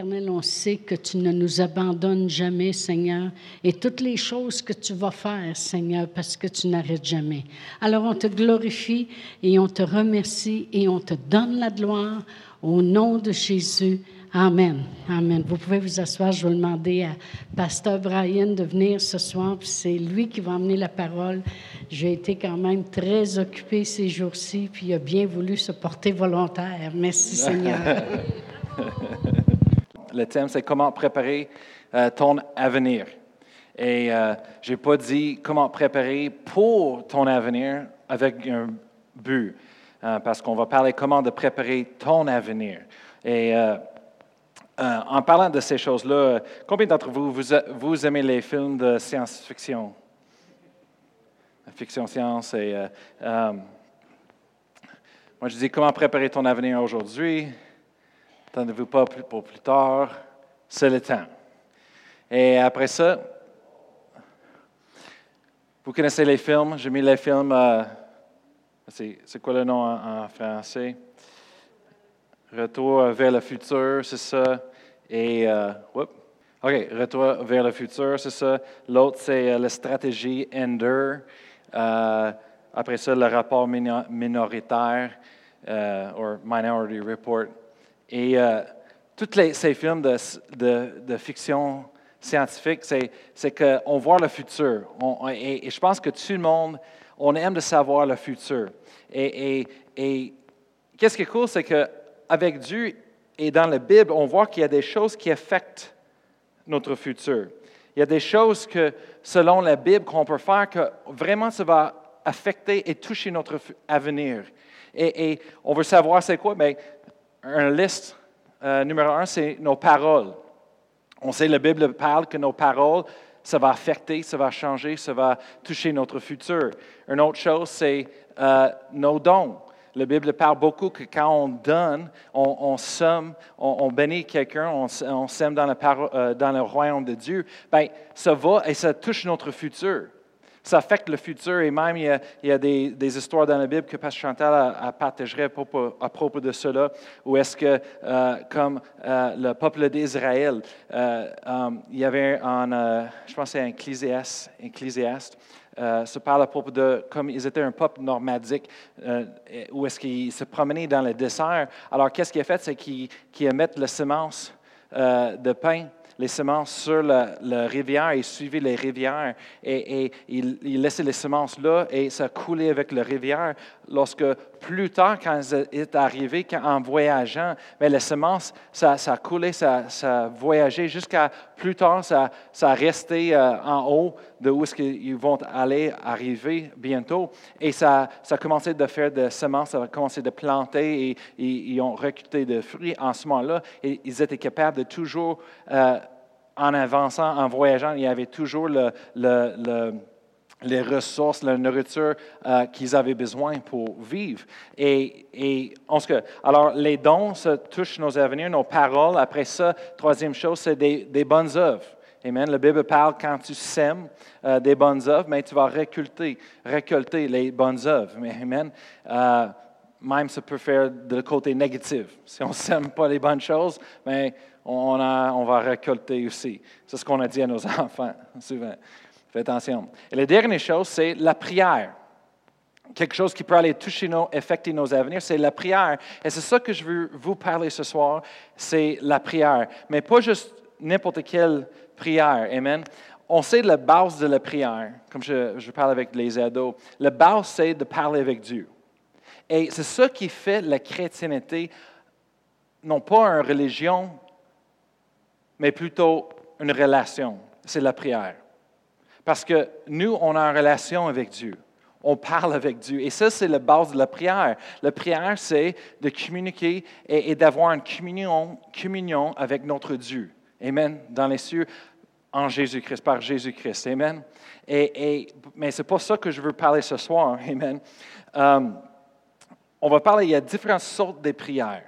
éternel, on sait que tu ne nous abandonnes jamais, Seigneur, et toutes les choses que tu vas faire, Seigneur, parce que tu n'arrêtes jamais. Alors on te glorifie et on te remercie et on te donne la gloire au nom de Jésus. Amen. Amen. Vous pouvez vous asseoir. Je vais demander à Pasteur Brian de venir ce soir, c'est lui qui va emmener la parole. J'ai été quand même très occupé ces jours-ci, puis il a bien voulu se porter volontaire. Merci Seigneur. Le thème, c'est comment préparer euh, ton avenir. Et euh, je n'ai pas dit comment préparer pour ton avenir avec un but, euh, parce qu'on va parler comment de préparer ton avenir. Et en parlant de ces choses-là, combien d'entre vous, vous, aimez les films de science-fiction? Fiction-science et... Moi, je dis comment préparer ton avenir aujourd'hui. Attendez-vous pas pour plus tard. C'est le temps. Et après ça, vous connaissez les films? J'ai mis les films. c'est quoi le nom en français? Retour vers le futur, c'est ça. Et, euh, OK, Retour vers le futur, c'est ça. L'autre, c'est euh, la stratégie Ender. Euh, après ça, le rapport minoritaire, ou Minority Report. Et tous ces films de, fiction scientifique, c'est qu'on voit le futur. et, je pense que tout le monde, on aime de savoir le futur. Et, qu'est-ce qui est cool, c'est qu'avec Dieu, et dans la Bible, on voit qu'il y a des choses qui affectent notre futur. Il y a des choses que, selon la Bible, qu'on peut faire que vraiment ça va affecter et toucher notre avenir. Et, on veut savoir c'est quoi? Un liste euh, numéro un, c'est nos paroles. On sait, la Bible parle que nos paroles, ça va affecter, ça va changer, ça va toucher notre futur. Une autre chose, c'est euh, nos dons. La Bible parle beaucoup que quand on donne, on, on somme, on, bénit quelqu'un, on, sème dans, euh, dans, le royaume de Dieu, bien, ça va et ça touche notre futur. Ça affecte le futur et même il y a, des, histoires dans la Bible que Pasteur Chantal a, partagerait à propos, de cela, où est-ce que, euh, comme euh, le peuple d'Israël, um, il y avait je pense c'est un ecclésiaste, euh, se parle à propos de comme ils étaient un peuple nomadique, euh, où est-ce qu'ils se promenaient dans le dessert. Alors, qu'est-ce qu'il a fait? C'est qu'il qu mis la semence euh, de pain les semences sur la, rivière, il suivait les rivières et, il, laissait les semences là et ça coulait avec la rivière. Lorsque plus tard, quand il est arrivé, en voyageant, mais les semences, ça, ça coulait, ça, ça voyageait jusqu'à plus tard, ça, ça euh, en haut de où est-ce qu'ils vont aller arriver bientôt. Et ça, ça a commencé de faire des semences, ça a commencé de planter et, ils ont recruté des fruits en ce moment-là. Et ils étaient capables de toujours euh, en avançant, en voyageant, il y avait toujours les ressources, la nourriture euh, qu'ils avaient besoin pour vivre. Et, et alors, les dons, ça touche nos avenirs, nos paroles. Après ça, troisième chose, c'est des, bonnes œuvres. Amen. La Bible parle quand tu sèmes euh, des bonnes œuvres, mais tu vas récolter, récolter les bonnes œuvres. Amen. Euh, même ça peut faire de côté négatif. Si on ne sème pas les bonnes choses, mais on, on va récolter aussi. C'est ce qu'on a dit à nos enfants souvent. Faites attention. Et la dernière chose, c'est la prière. Quelque chose qui peut aller toucher nos, affecter nos avenirs, c'est la prière. Et c'est ça que je veux vous parler ce soir, c'est la prière. Mais pas juste n'importe quelle prière. Amen. On sait la base de la prière, comme je, je parle avec les ados. La base, c'est de parler avec Dieu. Et c'est ça qui fait la chrétienté, non pas une religion, mais plutôt une relation. C'est la prière. Parce que nous, on a une relation avec Dieu. On parle avec Dieu. Et ça, c'est la base de la prière. La prière, c'est de communiquer et, d'avoir une communion, communion avec notre Dieu. Amen. Dans les cieux, en Jésus-Christ, par Jésus-Christ. Amen. Et, mais ce n'est pas ça que je veux parler ce soir. Amen. Euh, on va parler, il y a différentes sortes de prières.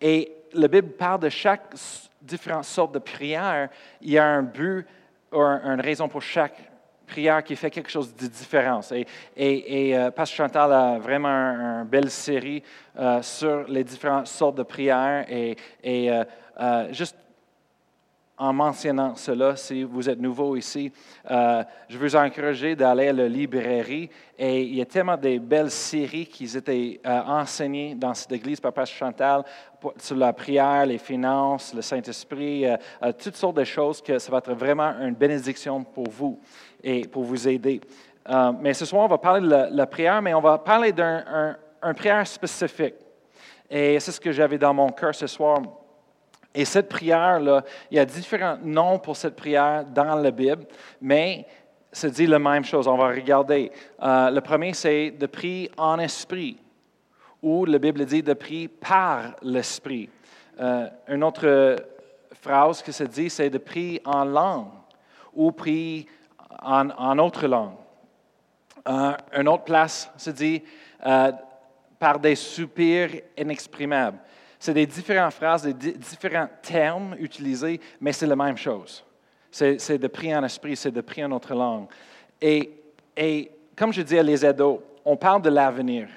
Et la Bible parle de chaque différentes sortes de prières, il y a un but une raison pour chaque prière qui fait quelque chose de différent. Et, et, euh, Pasteur Chantal a vraiment une belle série euh, sur les différentes sortes de prières et, et euh, juste en mentionnant cela, si vous êtes nouveau ici, euh, je vous encourager d'aller à la librairie. Et il y a tellement de belles séries qui étaient euh, enseignées dans cette église par Pasteur Chantal sur la prière, les finances, le Saint-Esprit, euh, toutes sortes de choses que ça va être vraiment une bénédiction pour vous et pour vous aider. mais ce soir, on va parler de la, prière, mais on va parler d'un prière spécifique. Et c'est ce que j'avais dans mon cœur ce soir. Et cette prière-là, il y a différents noms pour cette prière dans la Bible, mais ça dit la même chose. On va regarder. Euh, le premier, c'est de prier en esprit, ou la Bible dit de prier par l'esprit. Euh, une autre phrase que ça dit, c'est de prier en langue, ou prier en, autre langue. Euh, une autre place se dit par des soupirs inexprimables. C'est des différentes phrases, des différents termes utilisés, mais c'est la même chose. C'est de prier en esprit, c'est de prier en notre langue. Et, et comme je dis à les ados, on parle de l'avenir.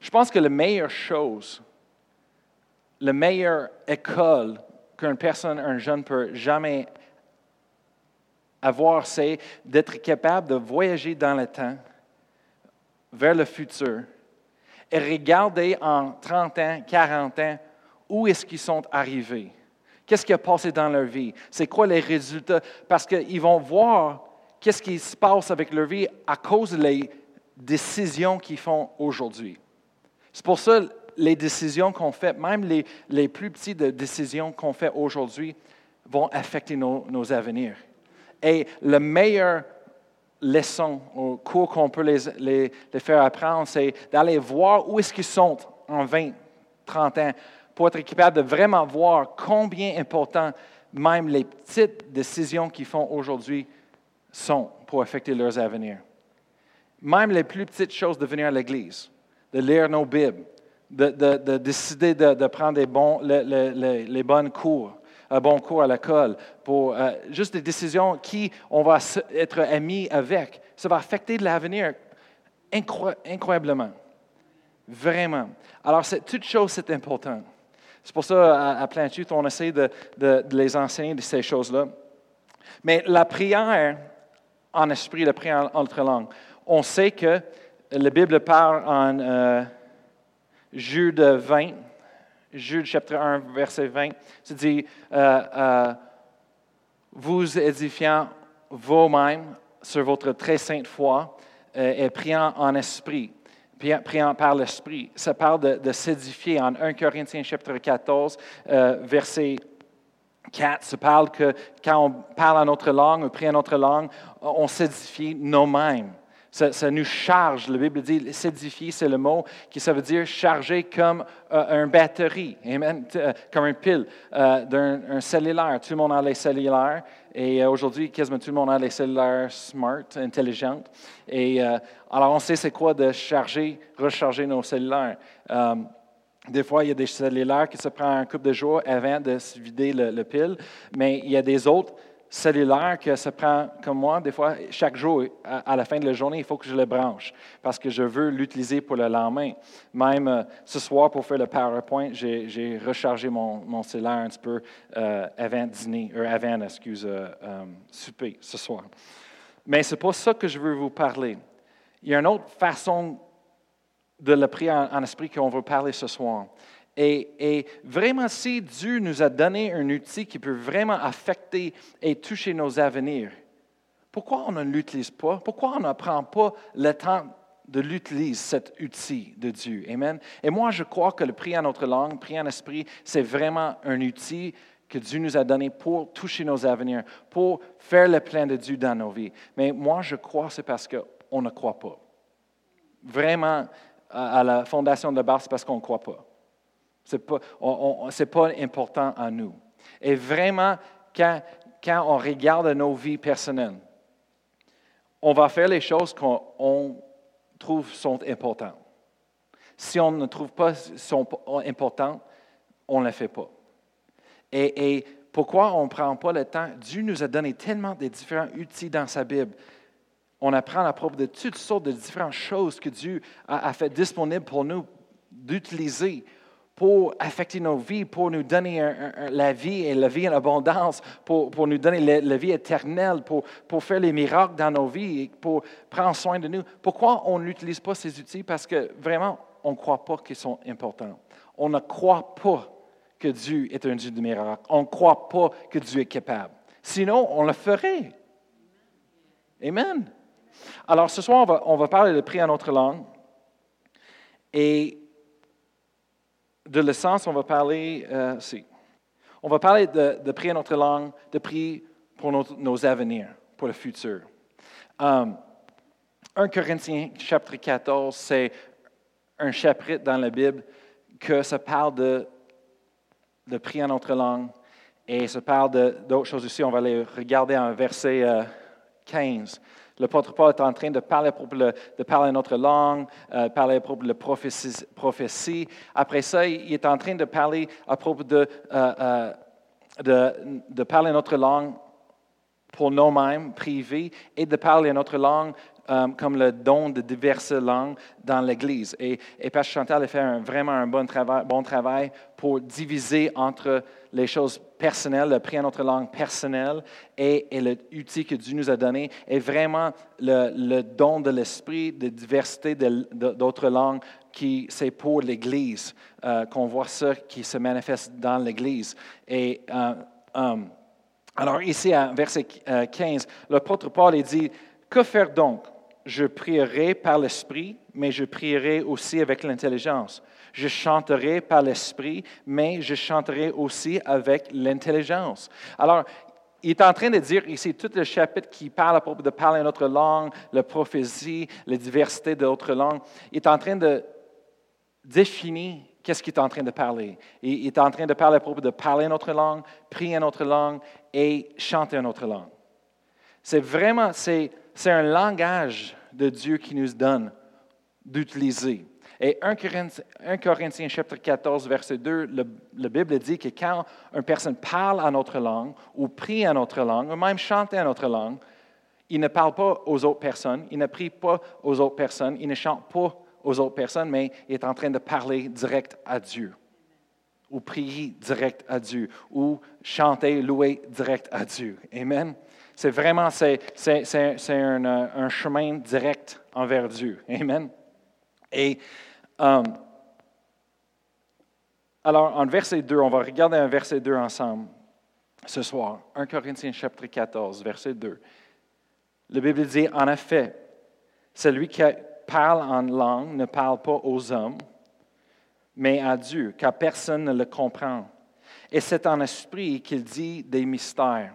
Je pense que la meilleure chose, la meilleure école qu'une personne, un jeune peut jamais avoir, c'est d'être capable de voyager dans le temps, vers le futur, et regarder en 30 ans, 40 ans, où est-ce qu'ils sont arrivés? Qu'est-ce qui a passé dans leur vie? C'est quoi les résultats? Parce qu'ils vont voir qu'est-ce qui se passe avec leur vie à cause des décisions qu'ils font aujourd'hui. C'est pour ça que les décisions qu'on fait, même les, les plus petites décisions qu'on fait aujourd'hui, vont affecter nos, nos avenirs. Et le meilleur leçons, au cours qu'on peut les, faire apprendre, c'est d'aller voir où est-ce qu'ils sont en 20, 30 ans pour être capable de vraiment voir combien important même les petites décisions qu'ils font aujourd'hui sont pour affecter leurs avenirs. Même les plus petites choses de venir à l'Église, de lire nos Bibles, de, décider de, prendre les, bons, les bonnes cours, un bon cours à l'école, pour euh, juste des décisions qui on va être amis avec. Ça va affecter l'avenir incroyablement. Vraiment. Alors, toute chose, c'est important. C'est pour ça, à, à Plein on essaie de, les enseigner de ces choses-là. Mais la prière en esprit, la prière en autre langue, on sait que la Bible parle en euh, Jude 20, Jude chapitre 1, verset 20, ça dit, euh, euh, vous édifiant vous-même sur votre très sainte foi euh, et priant en esprit, priant par l'esprit. Ça parle de, s'édifier en 1 Corinthiens chapitre 14, verset 4, ça parle que quand on parle en notre langue, on prie en notre langue, on s'édifie nous-mêmes. Ça, nous charge. La Bible dit s'édifier, c'est le mot qui ça veut dire charger comme euh, une batterie, euh, comme une pile euh, d'un cellulaire. Tout le monde a les cellulaires et aujourd'hui, quasiment tout le monde a les cellulaires smart, intelligentes. Et alors, on sait c'est quoi de charger, recharger nos cellulaires. Des fois, il y a des cellulaires qui se prennent un couple de jours avant de se vider le, le pile, mais il y a des autres cellulaire que ça prend, comme moi, des fois, chaque jour, à, la fin de la journée, il faut que je le branche parce que je veux l'utiliser pour le lendemain. Même euh, ce soir, pour faire le PowerPoint, j'ai rechargé mon, cellulaire un petit peu euh, avant dîner, euh, avant, excuse, souper ce soir. Mais ce n'est pas ça que je veux vous parler. Il y a une autre façon de le prier en esprit qu'on veut parler ce soir. Et, vraiment, si Dieu nous a donné un outil qui peut vraiment affecter et toucher nos avenirs, pourquoi on ne l'utilise pas? Pourquoi on ne prend pas le temps de l'utiliser, cet outil de Dieu? Amen. Et moi, je crois que le prier en notre langue, prier en esprit, c'est vraiment un outil que Dieu nous a donné pour toucher nos avenirs, pour faire le plein de Dieu dans nos vies. Mais moi, je crois que c'est parce qu'on ne croit pas. Vraiment, à la fondation de base, c'est parce qu'on ne croit pas. Ce n'est pas, pas, important à nous. Et vraiment, quand, quand on regarde nos vies personnelles, on va faire les choses qu'on trouve sont importantes. Si on ne trouve pas sont importantes, on ne les fait pas. Et, pourquoi on ne prend pas le temps? Dieu nous a donné tellement de différents outils dans sa Bible. On apprend à propos de toutes sortes de différentes choses que Dieu a, a fait disponibles pour nous d'utiliser pour affecter nos vies, pour nous donner la vie et la vie en abondance, pour, pour nous donner la, vie éternelle, pour, pour faire les miracles dans nos vies, pour prendre soin de nous. Pourquoi on n'utilise pas ces outils? Parce que vraiment, on ne croit pas qu'ils sont importants. On ne croit pas que Dieu est un Dieu de miracles. On ne croit pas que Dieu est capable. Sinon, on le ferait. Amen. Alors, ce soir, on va, on va parler de prier en notre langue. Et de l'essence, on va parler, euh, on va parler de, de, prier notre langue, de prier pour nos, avenirs, pour le futur. 1 euh, Corinthiens chapitre 14, c'est un chapitre dans la Bible que ça parle de, de prier notre langue et ça parle d'autres choses aussi. On va les regarder en verset 15. Euh, L'apôtre Paul est en train de parler, de parler notre langue, euh, parler à propos de la prophétie, Après ça, il est en train de parler à propos de, euh, euh, parler notre langue pour nous-mêmes, privés, et de parler notre langue comme le don de diverses langues dans l'Église. Et, et Chantal a fait vraiment un bon travail, bon travail pour diviser entre les choses personnelles, le prix à notre langue personnelle et, et l'outil que Dieu nous a donné, et vraiment le, don de l'esprit, de diversité d'autres langues qui c'est pour l'Église, euh, qu'on voit ça qui se manifeste dans l'Église. Et euh, alors ici, à verset 15, l'apôtre Paul dit, que faire donc? Je prierai par l'Esprit, mais je prierai aussi avec l'intelligence. Je chanterai par l'Esprit, mais je chanterai aussi avec l'intelligence. Alors, il est en train de dire ici tout le chapitre qui parle à propos de parler une autre langue, la prophétie, la diversité d'autres langues. Il est en train de définir qu'est-ce qu'il est en train de parler. Il est en train de parler à propos de parler une autre langue, prier une autre langue et chanter une autre langue. C'est vraiment, c'est c'est un langage de Dieu qui nous donne d'utiliser. Et 1 Corinthiens, chapitre 14, verset 2, la Bible dit que quand une personne parle en notre langue, ou prie en notre langue, ou même chante en notre langue, il ne parle pas aux autres personnes, il ne prie pas aux autres personnes, il ne chante pas aux autres personnes, mais il est en train de parler direct à Dieu, ou prier direct à Dieu, ou chanter, louer direct à Dieu. Amen. C'est vraiment c'est, un, un, chemin direct envers Dieu. Amen. Et um, alors, en verset 2, on va regarder un verset 2 ensemble ce soir. 1 Corinthiens chapitre 14, verset 2. La Bible dit, en effet, celui qui parle en langue ne parle pas aux hommes, mais à Dieu, car personne ne le comprend. Et c'est en esprit qu'il dit des mystères.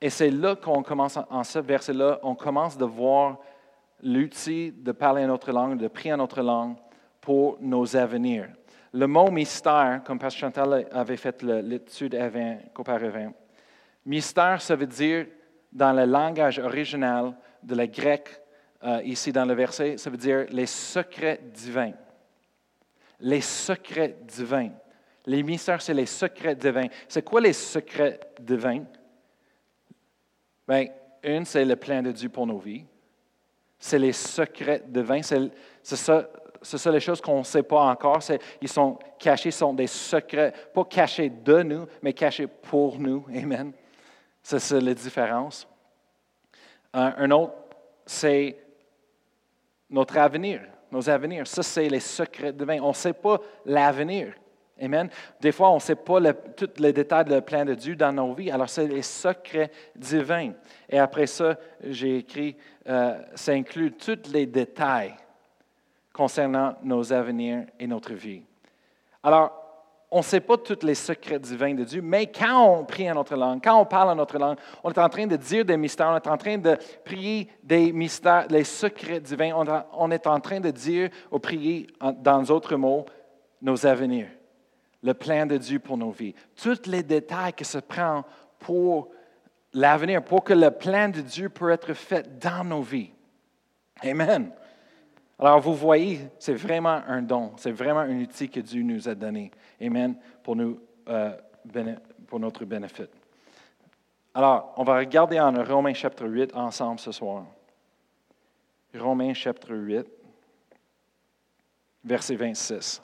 Et c'est là qu'on commence, en ce verset-là, on commence de voir l'outil de parler une autre langue, de prier en autre langue pour nos avenirs. Le mot mystère, comme Pasteur Chantal avait fait l'étude avant, auparavant, mystère, ça veut dire, dans le langage original de la grecque, euh, ici dans le verset, ça veut dire les secrets divins. Les secrets divins. Les mystères, c'est les secrets divins. C'est quoi les secrets divins? Bien, une, c'est le plan de Dieu pour nos vies. C'est les secrets divins. C'est, ça, ça les choses qu'on ne sait pas encore. ils sont cachés, sont des secrets, pas cachés de nous, mais cachés pour nous. Amen. C'est ça la différence. Un, autre, c'est notre avenir, nos avenirs. Ça, c'est les secrets divins. On ne sait pas l'avenir. Amen. Des fois, on ne sait pas tous les détails du plan de Dieu dans nos vies. Alors, c'est les secrets divins. Et après ça, j'ai écrit, euh, ça inclut tous les détails concernant nos avenirs et notre vie. Alors, on ne sait pas tous les secrets divins de Dieu, mais quand on prie en notre langue, quand on parle en notre langue, on est en train de dire des mystères, on est en train de prier des mystères, les secrets divins, on est en train de dire ou prier dans d'autres mots nos avenirs le plan de Dieu pour nos vies. Tous les détails que se prend pour l'avenir, pour que le plan de Dieu puisse être fait dans nos vies. Amen. Alors, vous voyez, c'est vraiment un don, c'est vraiment un outil que Dieu nous a donné. Amen. Pour, nous, euh, pour notre bénéfice. Alors, on va regarder en Romains chapitre 8 ensemble ce soir. Romains chapitre 8, verset 26.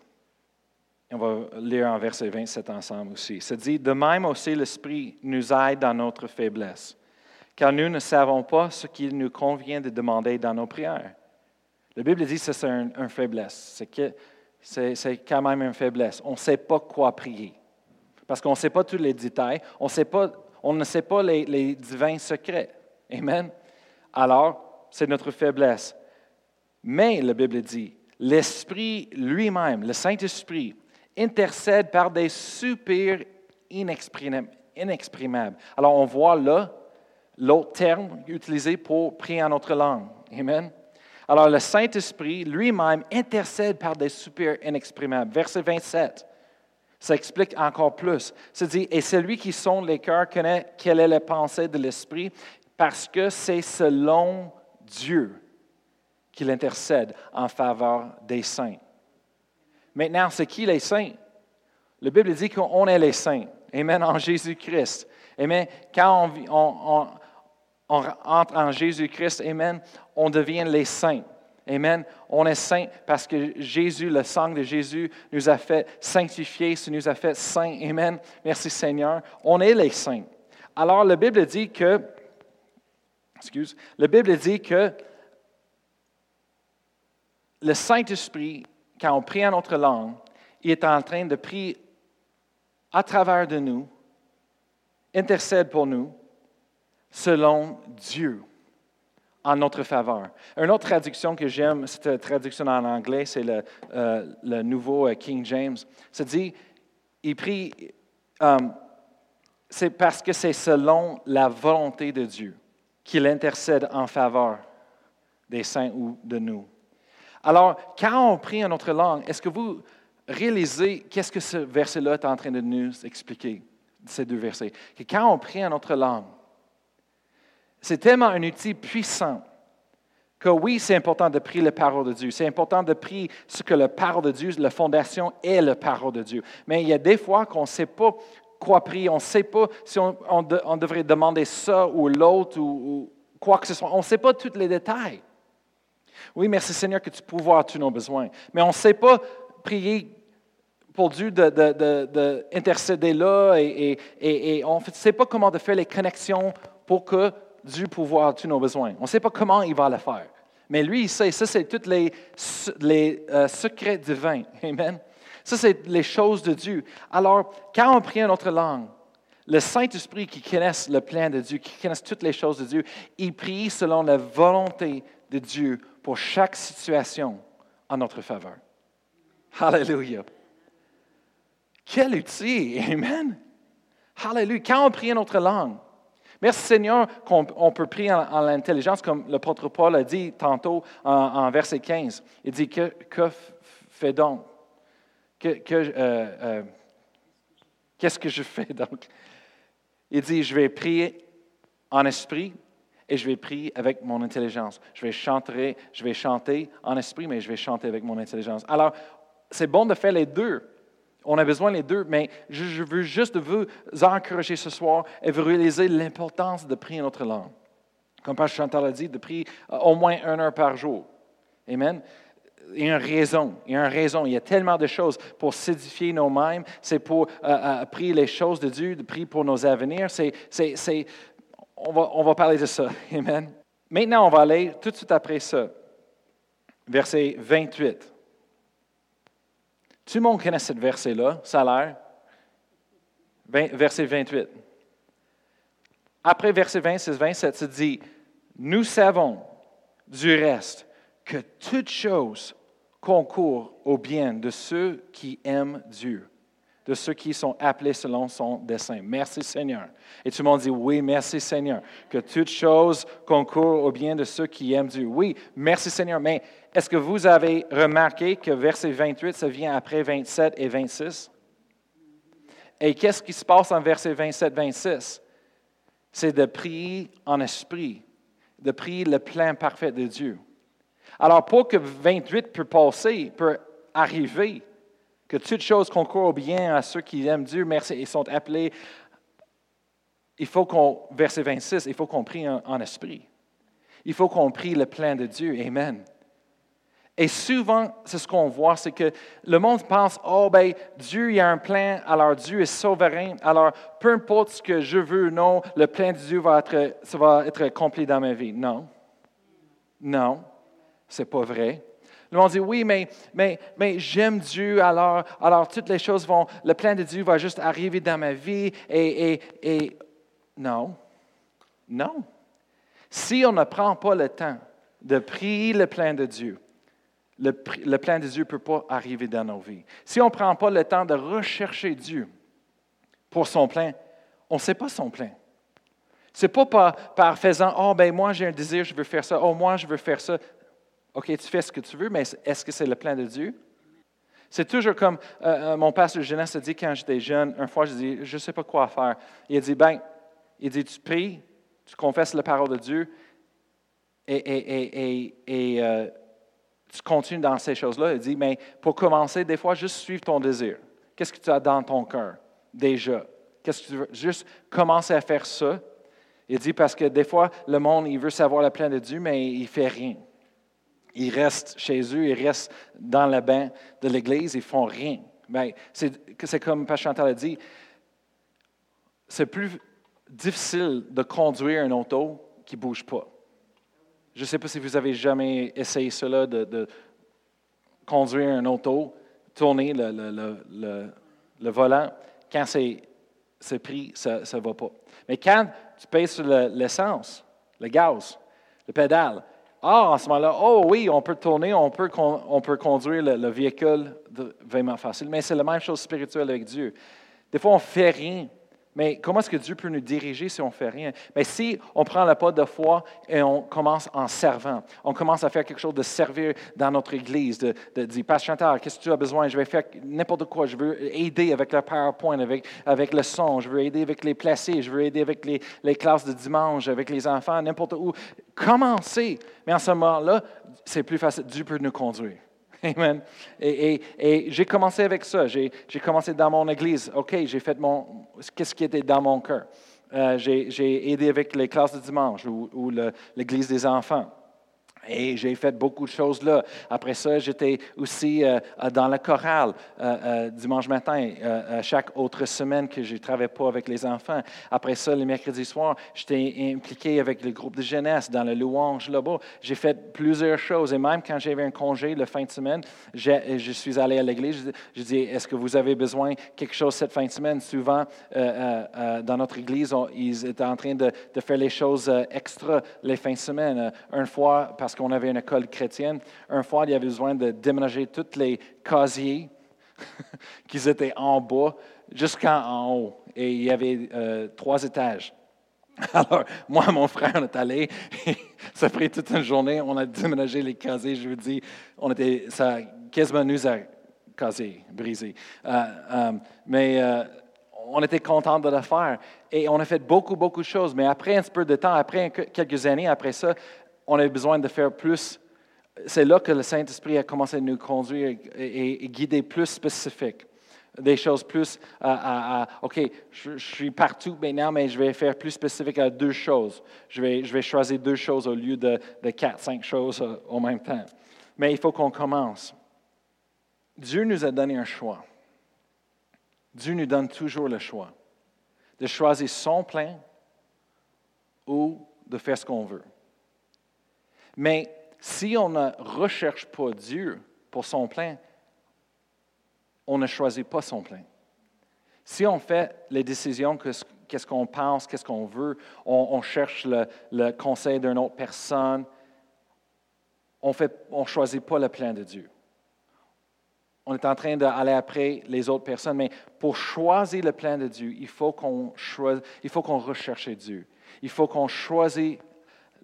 On va lire en verset 27 ensemble aussi. Ça dit, de même aussi l'Esprit nous aide dans notre faiblesse, car nous ne savons pas ce qu'il nous convient de demander dans nos prières. La Bible dit que c'est une faiblesse. C'est quand même une faiblesse. On ne sait pas quoi prier. Parce qu'on ne sait pas tous les détails. On, ne sait pas les divins secrets. Amen. Alors, c'est notre faiblesse. Mais la Bible dit, l'Esprit lui-même, le Saint-Esprit, intercède par des soupirs inexprimables. Alors, on voit là l'autre terme utilisé pour prier en notre langue. Amen. Alors, le Saint-Esprit lui-même intercède par des soupirs inexprimables. Verset 27. Ça explique encore plus. Ça dit, et celui qui sonde les cœurs connaît quelle est la pensée de l'Esprit, parce que c'est selon Dieu qu'il intercède en faveur des saints. Maintenant, c'est qui les saints? La Bible dit qu'on est les saints. Amen, en Jésus-Christ. Amen. Quand on, entre en Jésus-Christ, Amen, on devient les saints. Amen. On est saints parce que Jésus, le sang de Jésus, nous a fait sanctifier, nous a fait saints. Amen. Merci Seigneur. On est les saints. Alors, la Bible dit que, excuse, la Bible dit que le Saint-Esprit, quand on prie en notre langue, il est en train de prier à travers de nous, intercède pour nous, selon Dieu, en notre faveur. Une autre traduction que j'aime, cette traduction en anglais, c'est le, euh, nouveau euh, King James. Ça dit, il prie, euh, c'est parce que c'est selon la volonté de Dieu qu'il intercède en faveur des saints ou de nous. Alors, quand on prie en notre langue, est-ce que vous réalisez qu'est-ce que ce verset-là est en train de nous expliquer, ces deux versets? Quand on prie en notre langue, c'est tellement un outil puissant que oui, c'est important de prier la parole de Dieu. C'est important de prier ce que la parole de Dieu, la fondation est la parole de Dieu. Mais il y a des fois qu'on ne sait pas quoi prier, on ne sait pas si on, devrait demander ça ou l'autre ou, quoi que ce soit. On ne sait pas tous les détails. Oui, merci Seigneur que tu pourvois tous nos besoins. Mais on ne sait pas prier pour Dieu d'intercéder de, là et, on ne sait pas comment de faire les connexions pour que Dieu pourvoie tous nos besoins. On ne sait pas comment il va le faire. Mais lui, il sait, ça c'est tous les, les euh, secrets divins. Amen. Ça c'est les choses de Dieu. Alors, quand on prie en notre langue, le Saint-Esprit qui connaît le plan de Dieu, qui connaît toutes les choses de Dieu, il prie selon la volonté de Dieu pour chaque situation en notre faveur. Alléluia. Quel outil, Amen. Alléluia. Quand on prie en notre langue, merci Seigneur qu'on peut prier en, l'intelligence, comme l'apôtre Paul a dit tantôt en, verset 15. Il dit Que, que fait donc? Euh, euh, Qu'est-ce que je fais donc? Il dit Je vais prier en esprit, et je vais prier avec mon intelligence. Je vais chanter, je vais chanter en esprit, mais je vais chanter avec mon intelligence. Alors, c'est bon de faire les deux. On a besoin des deux, mais je, veux juste vous encourager ce soir et vous réaliser l'importance de prier notre langue. Comme Pasteur Chantal a dit, de prier euh, au moins une heure par jour. Amen. Il y a une raison. Il y a une raison. Il y a tellement de choses pour s'édifier nous-mêmes. C'est pour euh, euh, prier les choses de Dieu, de prier pour nos avenirs. C'est, on va, parler de ça. Amen. Maintenant, on va aller tout de suite après ça. Verset 28. Tout le monde connaît ce verset-là, ça a l'air. Verset 28. Après verset 26, 27, ça dit Nous savons du reste que toute chose concourt au bien de ceux qui aiment Dieu de ceux qui sont appelés selon son dessein. Merci Seigneur. Et tout le monde dit oui, merci Seigneur. Que toute chose concourt au bien de ceux qui aiment Dieu. Oui, merci Seigneur. Mais est-ce que vous avez remarqué que verset 28, ça vient après 27 et 26? Et qu'est-ce qui se passe en verset 27-26? C'est de prier en esprit, de prier le plein parfait de Dieu. Alors, pour que 28 peut passer, peut arriver, que toutes choses concourent bien à ceux qui aiment Dieu, merci, et sont appelés. Il faut qu'on, verset 26, il faut qu'on prie en, esprit. Il faut qu'on prie le plein de Dieu. Amen. Et souvent, c'est ce qu'on voit, c'est que le monde pense, oh ben, Dieu, il y a un plan, alors Dieu est souverain, alors peu importe ce que je veux ou non, le plan de Dieu va être, ça va être accompli dans ma vie. Non. Non, c'est pas vrai. Le monde dit, oui, mais, mais, mais j'aime Dieu, alors, alors toutes les choses vont, le plan de Dieu va juste arriver dans ma vie, et, et, et non, non. Si on ne prend pas le temps de prier le plan de Dieu, le, plan de Dieu ne peut pas arriver dans nos vies. Si on ne prend pas le temps de rechercher Dieu pour son plan, on ne sait pas son plan. Ce n'est pas par, par, faisant Oh, ben moi j'ai un désir, je veux faire ça. Oh, moi je veux faire ça. OK, tu fais ce que tu veux, mais est-ce que c'est le plan de Dieu? C'est toujours comme euh, euh, mon pasteur jeunesse a dit quand j'étais jeune, une fois, je dis Je ne sais pas quoi faire. Il a dit Ben, il dit Tu pries, tu confesses la parole de Dieu et, et, et, et euh, tu continues dans ces choses-là. Il dit, mais pour commencer, des fois, juste suivre ton désir. Qu'est-ce que tu as dans ton cœur? Déjà? Qu'est-ce que tu veux? Juste commencer à faire ça. Il dit parce que des fois, le monde, il veut savoir le plan de Dieu, mais il ne fait rien. Ils restent chez eux, ils restent dans le bain de l'Église, ils ne font rien. c'est comme Pasteur Chantal a dit, c'est plus difficile de conduire un auto qui ne bouge pas. Je ne sais pas si vous avez jamais essayé cela, de, conduire un auto, tourner le, volant. Quand c'est pris, ça ne va pas. Mais quand tu payes sur l'essence, le, gaz, le pédale, ah, en ce moment-là, oh oui, on peut tourner, on peut, on peut conduire le, véhicule vraiment facile. Mais c'est la même chose spirituelle avec Dieu. Des fois, on ne fait rien mais comment est-ce que Dieu peut nous diriger si on ne fait rien? Mais si on prend le pas de foi et on commence en servant, on commence à faire quelque chose de servir dans notre Église, de, dire, Pasteur Chantal, qu'est-ce que tu as besoin? Je vais faire n'importe quoi. Je veux aider avec le PowerPoint, avec, avec le son. Je veux aider avec les placés. Je veux aider avec les, les classes de dimanche, avec les enfants, n'importe où. Commencez. Mais en ce moment-là, c'est plus facile. Dieu peut nous conduire. Amen. Et, j'ai commencé avec ça. J'ai commencé dans mon église. OK, j'ai fait mon. Qu'est-ce qui était dans mon cœur? Euh, j'ai aidé avec les classes de dimanche ou l'église des enfants. Et j'ai fait beaucoup de choses là. Après ça, j'étais aussi euh, dans la chorale euh, euh, dimanche matin, chaque autre semaine que je ne travaillais pas avec les enfants. Après ça, le mercredi soir, j'étais impliqué avec le groupe de jeunesse dans le louange là-bas. J'ai fait plusieurs choses. Et même quand j'avais un congé le fin de semaine, je suis allé à l'église. Je, dis, est-ce que vous avez besoin de quelque chose cette fin de semaine? Souvent, dans notre église, ils étaient en train de, de, faire les choses extra les fins de semaine. une fois, parce qu'on avait une école chrétienne, un fois, il y avait besoin de déménager tous les casiers qui étaient en bas jusqu'en haut. Et il y avait euh, trois étages. Alors, moi, mon frère, on est allé, ça a pris toute une journée, on a déménagé les casiers, je vous dis, on était, ça quasiment nous a casiers, brisés. Euh, euh, mais on était content de le faire. Et on a fait beaucoup, beaucoup de choses. Mais après un peu de temps, après quelques années après ça, on a besoin de faire plus. C'est là que le Saint-Esprit a commencé à nous conduire et, guider plus spécifique. Des choses plus à, OK, je, suis partout maintenant, mais je vais faire plus spécifique à deux choses. Je vais, choisir deux choses au lieu de, quatre, cinq choses au même temps. Mais il faut qu'on commence. Dieu nous a donné un choix. Dieu nous donne toujours le choix de choisir son plan ou de faire ce qu'on veut. Mais si on ne recherche pas Dieu pour son plein, on ne choisit pas son plein. Si on fait les décisions, qu'est-ce qu'on pense, qu'est-ce qu'on veut, on, cherche le, conseil d'une autre personne, on ne choisit pas le plein de Dieu. On est en train d'aller après les autres personnes, mais pour choisir le plein de Dieu, il faut qu'on recherche Dieu. Il faut qu'on choisisse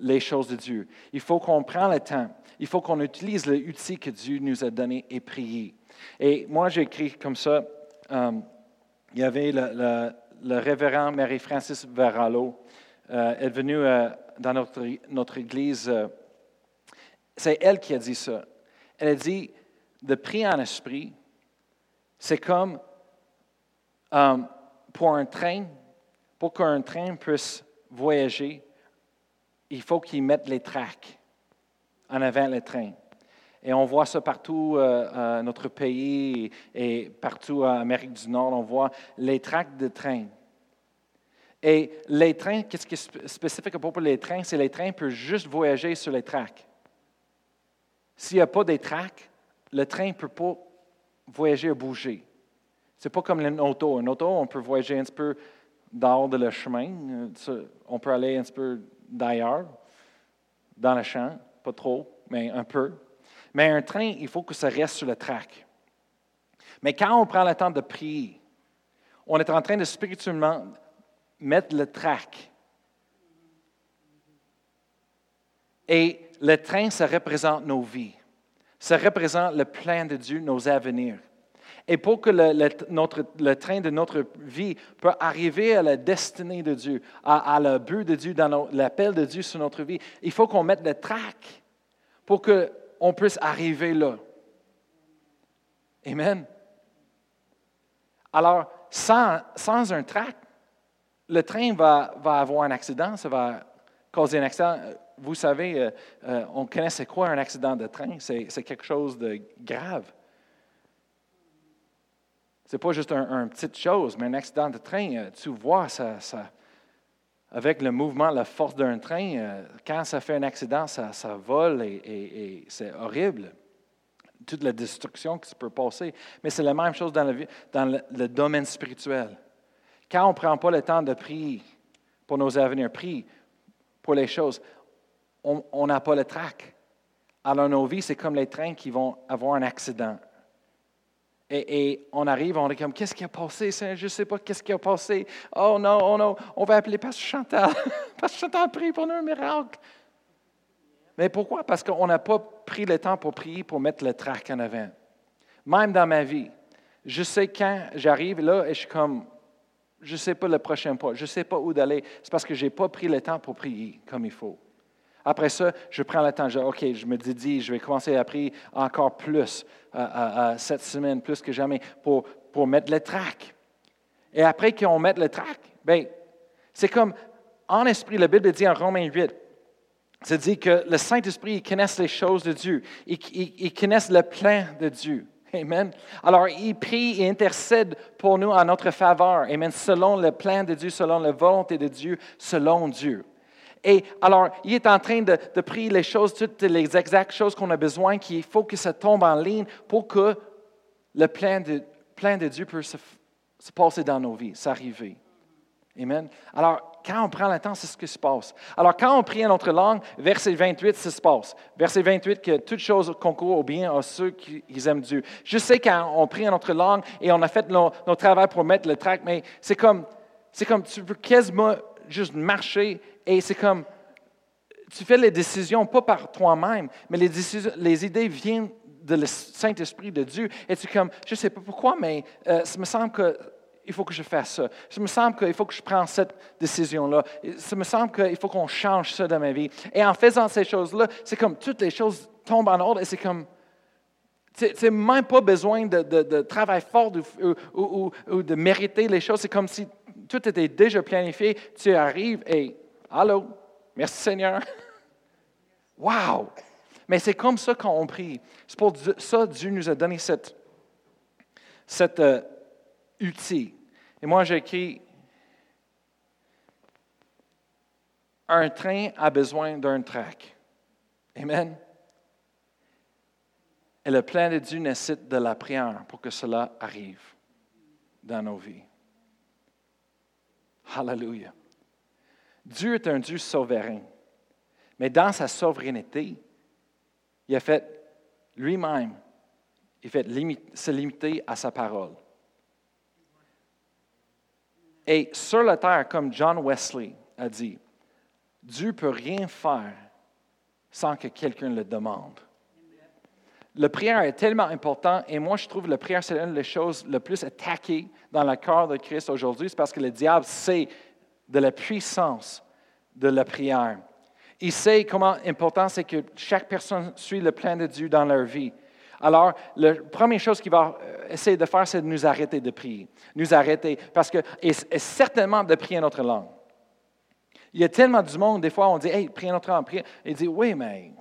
les choses de Dieu. Il faut qu'on prenne le temps. Il faut qu'on utilise l'outil que Dieu nous a donné et prier. Et moi, j'ai écrit comme ça. Euh, il y avait le, révérend Marie-Francis. Euh, elle est venue euh, dans notre, notre église. c'est elle qui a dit ça. Elle a dit de prier en esprit, c'est comme pour un train, pour qu'un train puisse voyager, il faut qu'ils mettent les tracks en avant le train. Et on voit ça partout dans notre pays et partout en Amérique du Nord. On voit les tracts de train. Et les trains, qu'est-ce qui est spécifique à propos des trains? C'est les trains peuvent juste voyager sur les tracks. S'il n'y a pas des tracks, le train ne peut pas voyager et bouger. Ce n'est pas comme une auto. Une auto, on peut voyager un petit peu dehors de le chemin. On peut aller un petit peu d'ailleurs, dans le champ, pas trop, mais un peu. Mais un train, il faut que ça reste sur le track. Mais quand on prend le temps de prier, on est en train de spirituellement mettre le track. Et le train, ça représente nos vies. Ça représente le plan de Dieu, nos avenirs. Et pour que le, train de notre vie peut arriver à la destinée de Dieu, à, à but de Dieu, dans l'appel de Dieu sur notre vie, il faut qu'on mette le track pour qu'on puisse arriver là. Amen. Alors, sans, un track, le train va, avoir un accident, ça va causer un accident. Vous savez, euh, euh, on connaît c'est quoi un accident de train, c'est quelque chose de grave. Ce n'est pas juste une un petite chose, mais un accident de train, euh, tu vois, ça, avec le mouvement, la force d'un train, quand ça fait un accident, ça, vole et, c'est horrible toute la destruction qui se peut passer. Mais c'est la même chose dans le domaine spirituel. Quand on ne prend pas le temps de prier pour nos avenirs, prier pour les choses, on n'a pas le trac. Alors nos vies, c'est comme les trains qui vont avoir un accident. Et, on arrive, on est comme, qu'est-ce qui a passé? Je ne sais pas qu'est-ce qui a passé. Oh non, oh non, on va appeler Pasteur Chantal. Pasteur Chantal, prie pour nous un miracle. Mais pourquoi? Parce qu'on n'a pas pris le temps pour prier, pour mettre le trac en avant. Même dans ma vie, je sais quand j'arrive là et je suis comme, je ne sais pas le prochain pas, je ne sais pas où d'aller. C'est parce que je n'ai pas pris le temps pour prier comme il faut. Après ça, je prends le temps, je, OK, je me dis, je vais commencer à prier encore plus cette semaine, plus que jamais, pour, mettre le trac. Et après qu'on mette le trac, ben, c'est comme en esprit, la Bible dit en Romains 8, c'est dit que le Saint-Esprit, connaît les choses de Dieu, il, il, connaît le plan de Dieu. Amen. Alors, il prie et intercède pour nous en notre faveur. Amen. Selon le plan de Dieu, selon la volonté de Dieu, selon Dieu. Et alors, il est en train de, prier les choses, toutes les exactes choses qu'on a besoin, qu'il faut que ça tombe en ligne pour que le plan de, plan de Dieu puisse se, se passer dans nos vies, s'arriver. Amen. Alors, quand on prend le temps, c'est ce qui se passe. Alors, quand on prie en notre langue, verset 28, c'est ce qui se passe. Verset 28, que toute chose concourt au bien à ceux qui aiment Dieu. Je sais quand on prie en notre langue et on a fait notre travail pour mettre le trac, mais c'est comme, c'est comme tu peux quasiment juste marcher et c'est comme, tu fais les décisions pas par toi-même, mais les, décisions, les idées viennent de Saint-Esprit de Dieu. Et tu es comme, je ne sais pas pourquoi, mais euh, ça me semble que il faut que je fasse ça. Ça me semble qu'il faut que je prenne cette décision-là. Ça me semble qu'il faut qu'on change ça dans ma vie. Et en faisant ces choses-là, c'est comme toutes les choses tombent en ordre et c'est comme. Tu n'as même pas besoin de, de, travail fort ou, ou, de mériter les choses. C'est comme si tout était déjà planifié. Tu arrives et Allô, merci Seigneur. Wow! Mais c'est comme ça qu'on prie. C'est pour ça que Dieu nous a donné cette, cette euh, outil. Et moi, j'écris un train a besoin d'un track. Amen. Et le plan de Dieu nécessite de la prière pour que cela arrive dans nos vies. Hallelujah. Dieu est un Dieu souverain. Mais dans sa souveraineté, il a fait lui-même, il fait se limiter à sa parole. Et sur la terre, comme John Wesley a dit, Dieu ne peut rien faire sans que quelqu'un le demande. Le prière est tellement important et moi je trouve que la prière c'est une des choses les plus attaquées dans le cœur de Christ aujourd'hui, c'est parce que le diable sait de la puissance de la prière. Il sait comment important c'est que chaque personne suit le plan de Dieu dans leur vie. Alors, la première chose qu'il va euh, essayer de faire, c'est de nous arrêter de prier. Nous arrêter, parce que, et, certainement de prier notre langue. Il y a tellement du monde, des fois, on dit, hey, priez notre langue, priez. Il dit, oui, mais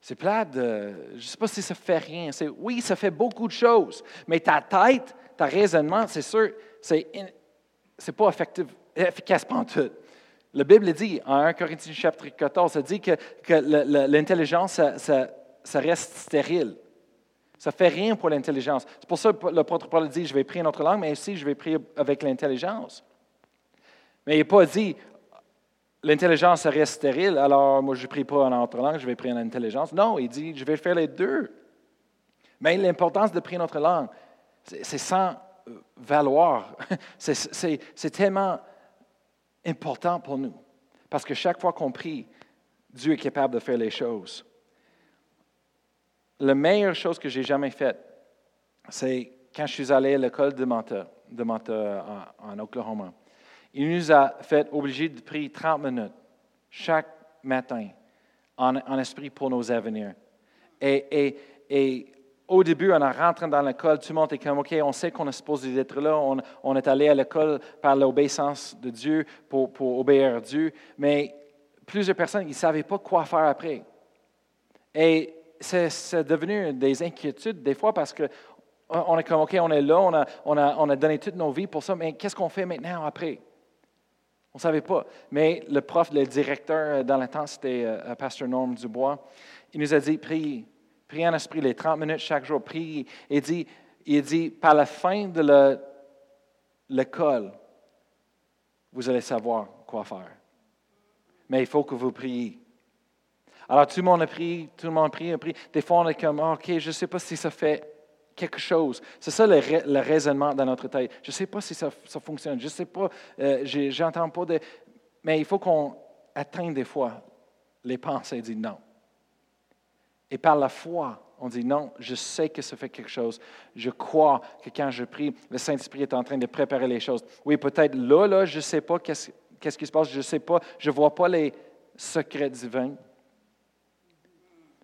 C'est plate de. Je ne sais pas si ça fait rien. Oui, ça fait beaucoup de choses. Mais ta tête, ta raisonnement, c'est sûr, c'est, c'est pas efficace pour tout. La Bible dit, en 1 Corinthiens chapitre 14, ça dit que, l'intelligence, ça, reste stérile. Ça ne fait rien pour l'intelligence. C'est pour ça que l'apôtre Paul dit, je vais prier notre langue, mais aussi je vais prier avec l'intelligence. Mais il n'a pas dit, l'intelligence reste stérile, alors moi je ne prie pas en autre langue, je vais prier en intelligence. Non, il dit, je vais faire les deux. Mais l'importance de prier notre langue, c'est sans valoir. C'est tellement important pour nous. Parce que chaque fois qu'on prie, Dieu est capable de faire les choses. La meilleure chose que j'ai jamais faite, c'est quand je suis allé à l'école de Manta, de en Oklahoma. Il nous a fait obliger de prier 30 minutes chaque matin en, esprit pour nos avenirs. Et, et, au début, en rentrant dans l'école, tout le monde est comme, OK, on sait qu'on est supposé être là, on, est allé à l'école par l'obéissance de Dieu pour, obéir à Dieu, mais plusieurs personnes, ils ne savaient pas quoi faire après. Et c'est devenu des inquiétudes des fois parce que on est comme, OK, on est là, on a, on a, on a donné toutes nos vies pour ça, mais qu'est-ce qu'on fait maintenant après? On ne savait pas. Mais le prof, le directeur euh, dans le temps, c'était euh, euh, Pasteur Norm Dubois. Il nous a dit, prie, prie en esprit les 30 minutes chaque jour, prie. Il dit, il dit, par la fin de l'école, vous allez savoir quoi faire. Mais il faut que vous priez. Alors tout le monde a prié, tout le monde a prié, a prié. Des fois, on est comme, ah, OK, je ne sais pas si ça fait quelque chose. C'est ça le, raisonnement dans notre tête. Je ne sais pas si ça, fonctionne. Je ne sais pas, euh, j'entends pas de... Mais il faut qu'on atteigne des fois les pensées et dire non. Et par la foi, on dit non, je sais que ça fait quelque chose. Je crois que quand je prie, le Saint-Esprit est en train de préparer les choses. Oui, peut-être là, là, je ne sais pas qu'est-ce, qui se passe, je ne sais pas, je ne vois pas les secrets divins.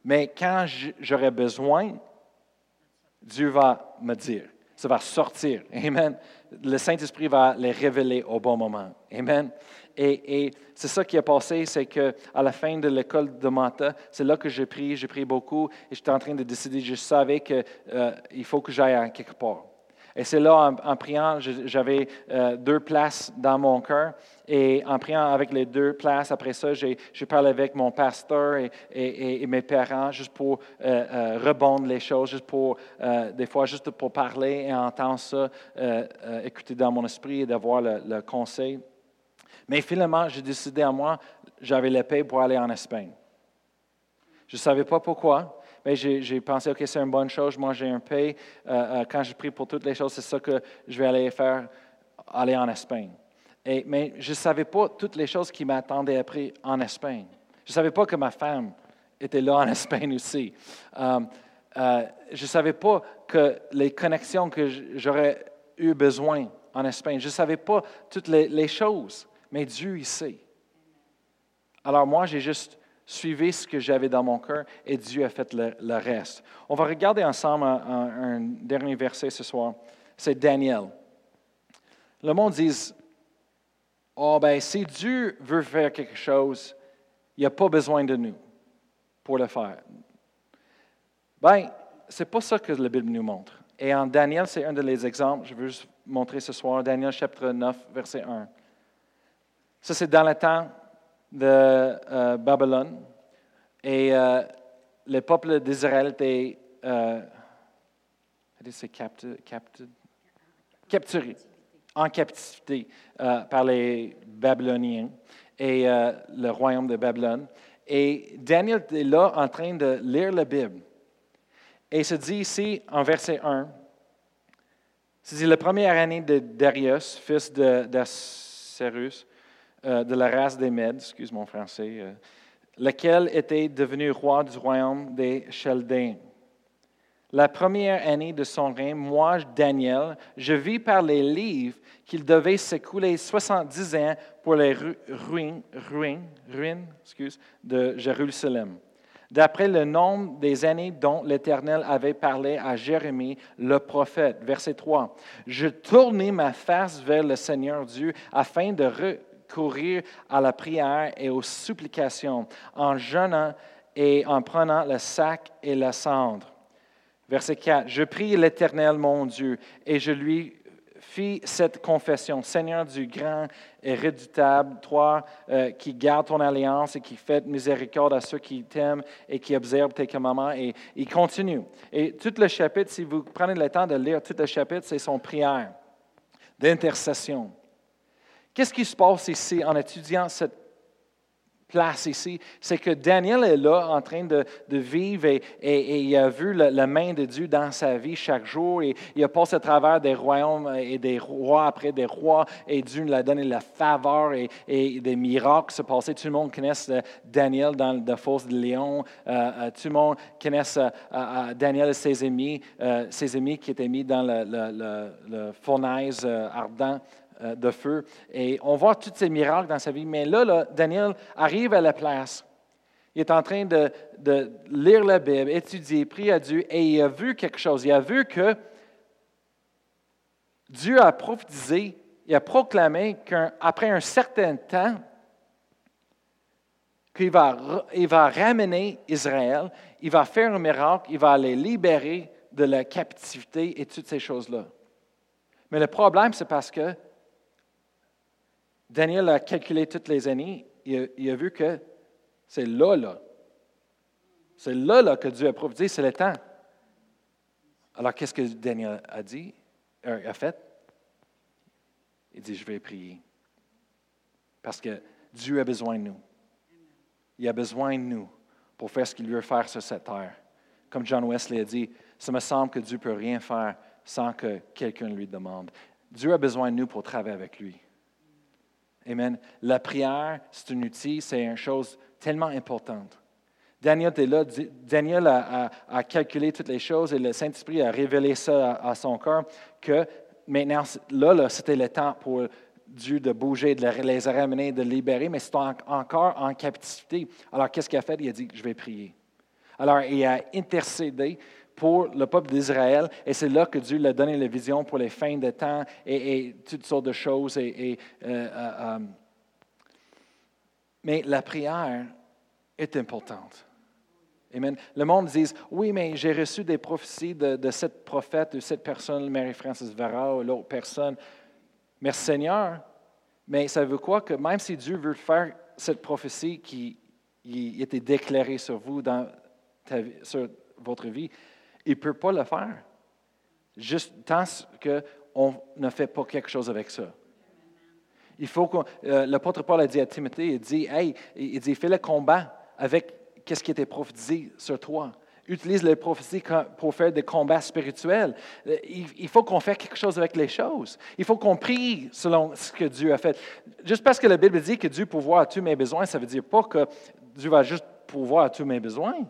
Mais quand j'aurai besoin, Dieu va me dire. Ça va sortir. Amen. Le Saint-Esprit va les révéler au bon moment. Amen. Et, c'est ça qui a passé, c'est qu'à la fin de l'école de Manta, c'est là que j'ai pris, j'ai pris beaucoup, et j'étais en train de décider, je savais qu'il euh, faut que j'aille quelque part. Et c'est là, en, priant, j'avais euh, deux places dans mon cœur. Et en priant avec les deux places, après ça, j'ai parlé avec mon pasteur et, mes parents juste pour euh, rebondir les choses, juste pour, des fois, juste pour parler et entendre ça, écouter dans mon esprit et d'avoir le, conseil. Mais finalement, j'ai décidé à moi, j'avais l'épée pour aller en Espagne. Je ne savais pas pourquoi mais j'ai pensé, OK, c'est une bonne chose, moi j'ai un paye. Euh, euh, quand je prie pour toutes les choses, c'est ça que je vais aller faire, aller en Espagne. Mais je ne savais pas toutes les choses qui m'attendaient après en Espagne. Je ne savais pas que ma femme était là en Espagne aussi. Euh, je ne savais pas que les connexions que j'aurais eu besoin en Espagne. Je ne savais pas toutes les choses, mais Dieu, il sait. Alors moi, j'ai juste suivez ce que j'avais dans mon cœur et Dieu a fait le, reste. On va regarder ensemble un, dernier verset ce soir. C'est Daniel. Le monde dit, oh ben si Dieu veut faire quelque chose, il n'y a pas besoin de nous pour le faire. Ben, c'est pas ça que la Bible nous montre. Et en Daniel, c'est un des exemples, je veux juste montrer ce soir, Daniel chapitre 9, verset 1. Ça, c'est dans le temps de euh, Babylone. Et euh, le peuple d'Israël était euh, capturé, en captivité par les Babyloniens et le royaume de Babylone. Et Daniel est là en train de lire la Bible. Et il se dit ici, en verset 1, c'est la première année de Darius, fils d'Asserus, euh, de la race des Mèdes, excuse mon français, euh, lequel était devenu roi du royaume des Chaldéens. La première année de son règne, moi, Daniel, je vis par les livres qu'il devait s'écouler 70 ans pour les ruines, ruines, ruines excuse, de Jérusalem. D'après le nombre des années dont l'Éternel avait parlé à Jérémie, le prophète. Verset 3. Je tournai ma face vers le Seigneur Dieu afin de courir à la prière et aux supplications, en jeûnant et en prenant le sac et la cendre. Verset 4. Je prie l'Éternel, mon Dieu, et je lui fis cette confession. Seigneur du grand et redoutable, toi euh, qui gardes ton alliance et qui fais miséricorde à ceux qui t'aiment et qui observent tes commandements. Et il continue. Et tout le chapitre, si vous prenez le temps de lire tout le chapitre, c'est son prière d'intercession. Qu'est-ce qui se passe ici en étudiant cette place ici, c'est que Daniel est là en train de, vivre et, il a vu la, main de Dieu dans sa vie chaque jour et il a passé à travers des royaumes et des rois après des rois et Dieu lui a donné la faveur et, des miracles se passaient. Tout le monde connaît euh, Daniel dans la fosse de Léon. Euh, euh, tout le monde connaît Daniel et ses amis, ses amis qui étaient mis dans le, le fournaise ardent. Euh, de feu. Et on voit tous ces miracles dans sa vie. Mais là, Daniel arrive à la place. Il est en train de, lire la Bible, étudier, prier à Dieu, et il a vu quelque chose. Il a vu que Dieu a prophétisé, il a proclamé qu'après un certain temps, qu'il va, il va ramener Israël, il va faire un miracle, il va les libérer de la captivité et toutes ces choses-là. Mais le problème, c'est parce que Daniel a calculé toutes les années. Il a, vu que c'est là, là. C'est là, là que Dieu a prophétisé, c'est le temps. Alors, qu'est-ce que Daniel a dit, euh, a fait? Il dit, je vais prier. Parce que Dieu a besoin de nous. Il a besoin de nous pour faire ce qu'il veut faire sur cette terre. Comme John Wesley a dit, ça me semble que Dieu ne peut rien faire sans que quelqu'un lui demande. Dieu a besoin de nous pour travailler avec lui. Amen. La prière, c'est un outil, c'est une chose tellement importante. Daniel était là, Daniel a, calculé toutes les choses et le Saint-Esprit a révélé ça à, son cœur que maintenant, là, c'était le temps pour Dieu de bouger, de les ramener, de libérer, mais c'est encore en captivité. Alors, qu'est-ce qu'il a fait? Il a dit, je vais prier. Alors, il a intercédé pour le peuple d'Israël. Et c'est là que Dieu lui a donné la vision pour les fins de temps et, toutes sortes de choses. Euh, euh, euh, mais la prière est importante. Amen. Le monde dit Oui, mais j'ai reçu des prophéties de, cette prophète ou cette personne, Mary Francis Vera ou l'autre personne. Merci Seigneur. Mais ça veut quoi que même si Dieu veut faire cette prophétie qui était déclarée sur vous, dans sur votre vie, il ne peut pas le faire. Juste tant qu'on ne fait pas quelque chose avec ça. Il faut que euh, l'apôtre Paul a dit à Timothée, il dit, hey, il dit, fais le combat avec qu'est-ce qui était prophétisé sur toi. Utilise les prophéties pour faire des combats spirituels. Euh, il faut qu'on fasse quelque chose avec les choses. Il faut qu'on prie selon ce que Dieu a fait. Juste parce que la Bible dit que Dieu pourvoit à tous mes besoins, ça ne veut dire pas que Dieu va juste pourvoir à tous mes besoins.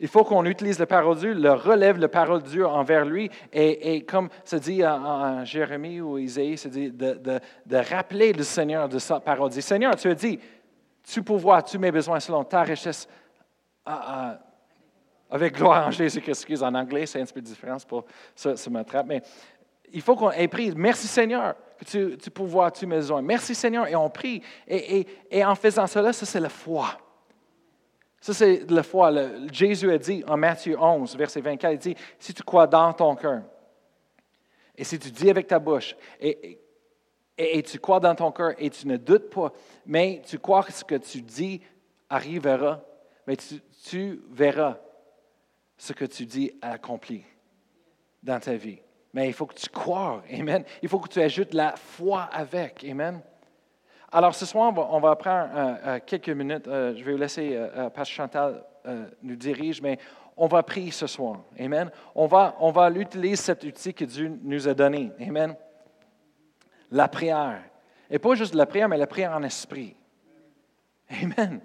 Il faut qu'on utilise la parole de Dieu, le relève la parole de Dieu envers lui. Et, comme se dit en, Jérémie ou Isaïe, se dit de, rappeler le Seigneur de sa parole. Dit, Seigneur, tu as dit, tu pourvois tous mes besoins selon ta richesse avec gloire en Jésus-Christ. En anglais, c'est un peu différent pour ça, ça m'attrape. Mais il faut qu'on ait pris. Merci Seigneur que tu, tu pourvois tous mes besoins. Merci Seigneur. Et on prie. Et, et en faisant cela, ça c'est la foi. Ça, c'est la foi. Jésus a dit en Matthieu 11, verset 24, il dit, si tu crois dans ton cœur, et si tu dis avec ta bouche, et, tu crois dans ton cœur, et tu ne doutes pas, mais tu crois que ce que tu dis arrivera, mais tu, tu verras ce que tu dis accompli dans ta vie. Mais il faut que tu crois. Amen. Il faut que tu ajoutes la foi avec. Amen. Alors, ce soir, on va, prendre euh, euh, quelques minutes. Euh, je vais vous laisser, Pasteur Chantal nous dirige, mais on va prier ce soir. Amen. On va, on va utiliser cet outil que Dieu nous a donné. Amen. La prière. Et pas juste la prière, mais la prière en esprit. Amen.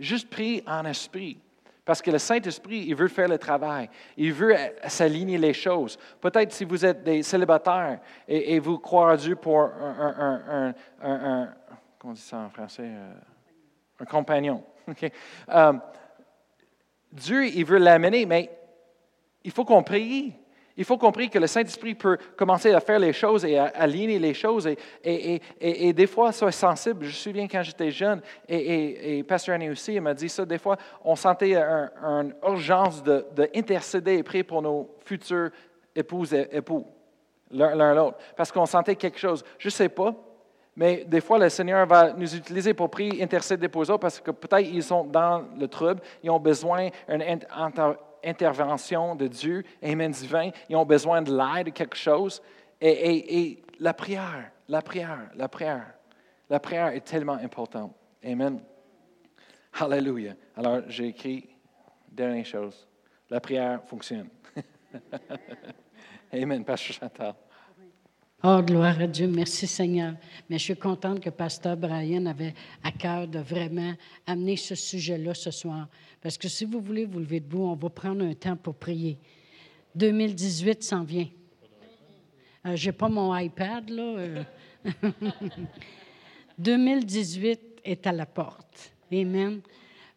Juste prier en esprit. Parce que le Saint-Esprit, il veut faire le travail. Il veut s'aligner les choses. Peut-être si vous êtes des célibataires et, vous croyez à Dieu pour un, comment on dit ça en français? Euh, un compagnon. Euh, Dieu, il veut l'amener, mais il faut qu'on prie. Il faut comprendre que le Saint-Esprit peut commencer à faire les choses et à aligner les choses. Et, des fois, ça est sensible. Je me souviens quand j'étais jeune, et, Pasteur Annie aussi, m'a dit ça. Des fois, on sentait une urgence d'intercéder et prier pour nos futurs épouses et époux, l'un l'autre. Parce qu'on sentait quelque chose. Je ne sais pas, mais des fois, le Seigneur va nous utiliser pour prier, intercéder pour eux parce que peut-être ils sont dans le trouble, ils ont besoin d'une intervention de Dieu, Amen divin, ils ont besoin de l'aide, quelque chose. Et, la prière, la prière, la prière, la prière est tellement importante. Amen. Alléluia. Alors, j'ai écrit, dernière chose, la prière fonctionne. Amen, Pasteur Chantal. Oh, gloire à Dieu. Merci Seigneur. Mais je suis contente que Pasteur Brian avait à cœur de vraiment amener ce sujet-là ce soir. Parce que si vous voulez vous lever debout, on va prendre un temps pour prier. 2018 s'en vient. Euh, je n'ai pas mon iPad, là. 2018 euh. est à la porte. Amen.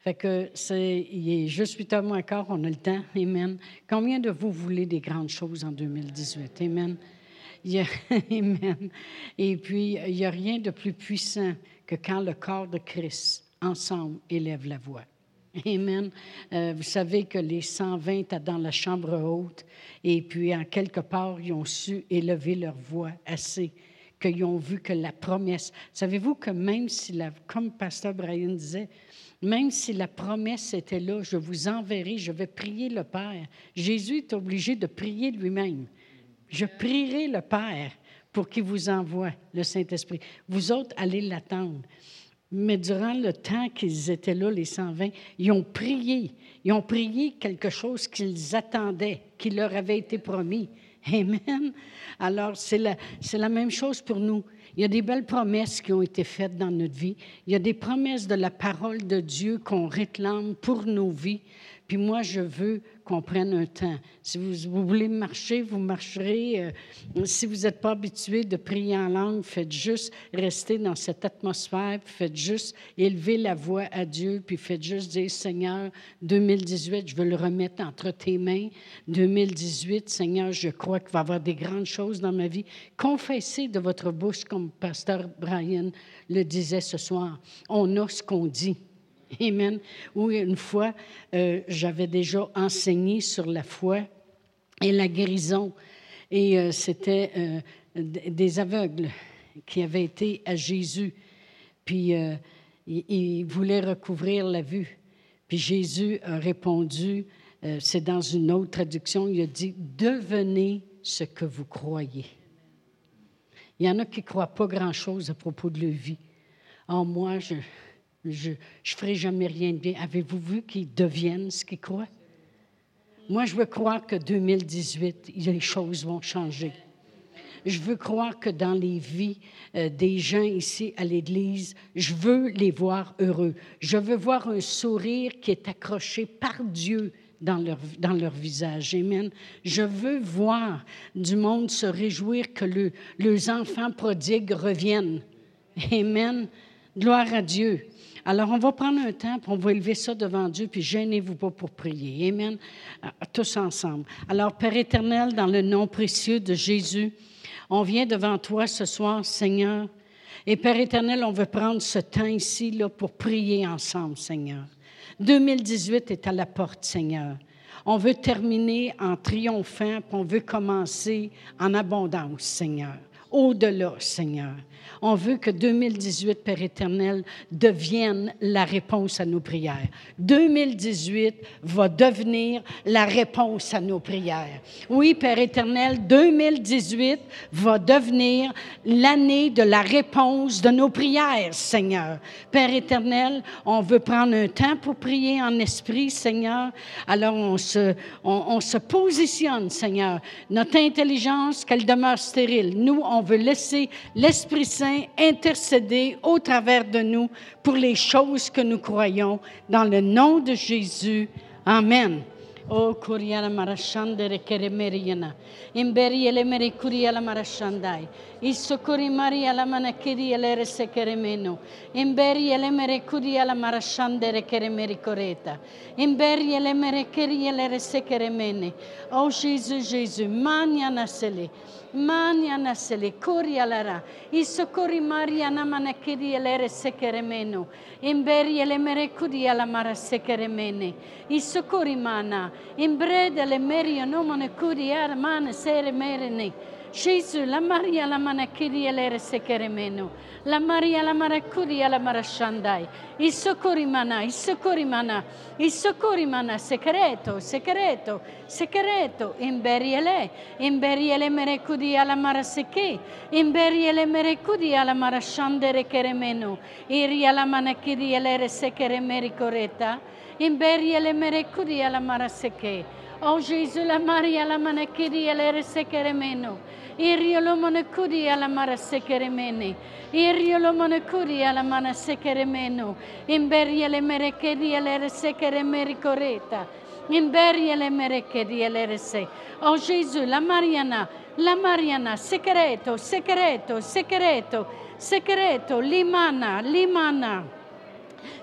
Fait que c'est, il est juste 8 heures moins on a le temps. Amen. Combien de vous voulez des grandes choses en 2018? Amen. Amen. Et puis, il n'y a rien de plus puissant que quand le corps de Christ, ensemble, élève la voix. Amen. Euh, vous savez que les 120 étaient dans la chambre haute et puis en quelque part, ils ont su élever leur voix assez qu'ils ont vu que la promesse. Savez-vous que même si, la, comme Pasteur Brian disait, même si la promesse était là, je vous enverrai, je vais prier le Père. Jésus est obligé de prier lui-même. Je prierai le Père pour qu'il vous envoie le Saint-Esprit. Vous autres, allez l'attendre. Mais durant le temps qu'ils étaient là, les 120, ils ont prié. Ils ont prié quelque chose qu'ils attendaient, qui leur avait été promis. Amen. Alors, c'est la, c'est la même chose pour nous. Il y a des belles promesses qui ont été faites dans notre vie. Il y a des promesses de la parole de Dieu qu'on réclame pour nos vies. Puis moi, je veux qu'on prenne un temps. Si vous, voulez marcher, vous marcherez. Euh, si vous n'êtes pas habitué de prier en langue, faites juste rester dans cette atmosphère, faites juste élever la voix à Dieu, puis faites juste dire, Seigneur, 2018, je veux le remettre entre tes mains. 2018, Seigneur, je crois qu'il va y avoir des grandes choses dans ma vie. Confessez de votre bouche, comme Pasteur Brian le disait ce soir. On a ce qu'on dit. Amen. Oui, une fois, euh, j'avais déjà enseigné sur la foi et la guérison. Et euh, c'était euh, des aveugles qui avaient été à Jésus. Puis ils, voulaient recouvrir la vue. Puis Jésus a répondu, c'est dans une autre traduction, il a dit, devenez ce que vous croyez. Il y en a qui ne croient pas grand-chose à propos de leur vie. En moi, je, je ne ferai jamais rien de bien. Avez-vous vu qu'ils deviennent ce qu'ils croient? Moi, je veux croire que 2018, les choses vont changer. Je veux croire que dans les vies euh, des gens ici à l'Église, je veux les voir heureux. Je veux voir un sourire qui est accroché par Dieu dans leur, dans leur visage. Amen. Je veux voir du monde se réjouir que le, leurs enfants prodigues reviennent. Amen. Gloire à Dieu. Alors, on va prendre un temps, puis on va élever ça devant Dieu, puis gênez-vous pas pour prier. Amen. Euh, tous ensemble. Alors, Père éternel, dans le nom précieux de Jésus, on vient devant toi ce soir, Seigneur. Et Père éternel, on veut prendre ce temps ici là, pour prier ensemble, Seigneur. 2018 est à la porte, Seigneur. On veut terminer en triomphant, puis on veut commencer en abondance, Seigneur. Au-delà, Seigneur. On veut que 2018, Père éternel, devienne la réponse à nos prières. 2018 va devenir la réponse à nos prières. Oui, Père éternel, 2018 va devenir l'année de la réponse de nos prières, Seigneur. Père éternel, on veut prendre un temps pour prier en esprit, Seigneur. Alors on se, on, se positionne, Seigneur. Notre intelligence, qu'elle demeure stérile. Nous, on veut laisser l'Esprit Saint intercéder au travers de nous pour les choses que nous croyons. Dans le nom de Jésus. Amen. O Kuriala Marashandere Keremeriana. Imberi elemere Kuriala Marashandai. Isokuri Maria la Manakiri elere Sekeremeno. Imberi elemere Kuriala Marashandere Keremeri Coreta. Imberi elemere Kiri elere Sekeremene. Oh Jésus, Jésus, Mania Nasele. Mania Nasele. Kurialara. Isokuri Maria Namanakiri elere Sekeremeno. Imberi elemere Kuriala Marasekeremene. Isokuri Mana. Imbrede le merio nomone Kuriara Mana Sere Merene. Jésus, la Maria la manakiri elere sekeremeno. La Maria la marakuri la marashandai. I socorrimana, i socorrimana, i socorrimana, secreto, secreto, secreto. Imberiele, imberiele merekudi alla maraseke. Imberiele merekudi alla marashandere keremeno. Iri alla manakiri elere sekeremeri coretta. Imberiele merekudi alla maraseke. O Gesù, la Maria, la manachiria, la resecheremeno. Irrio lo monacuria, la mara secheremeni. Irrio lo monacuria, la mana secheremeno. Imberia le merecheria, le resecheremeri coreta. Imberia le merecheria, le rese. O Gesù, la Mariana, la Mariana, secreto, secreto, secreto, secreto, limana, limana.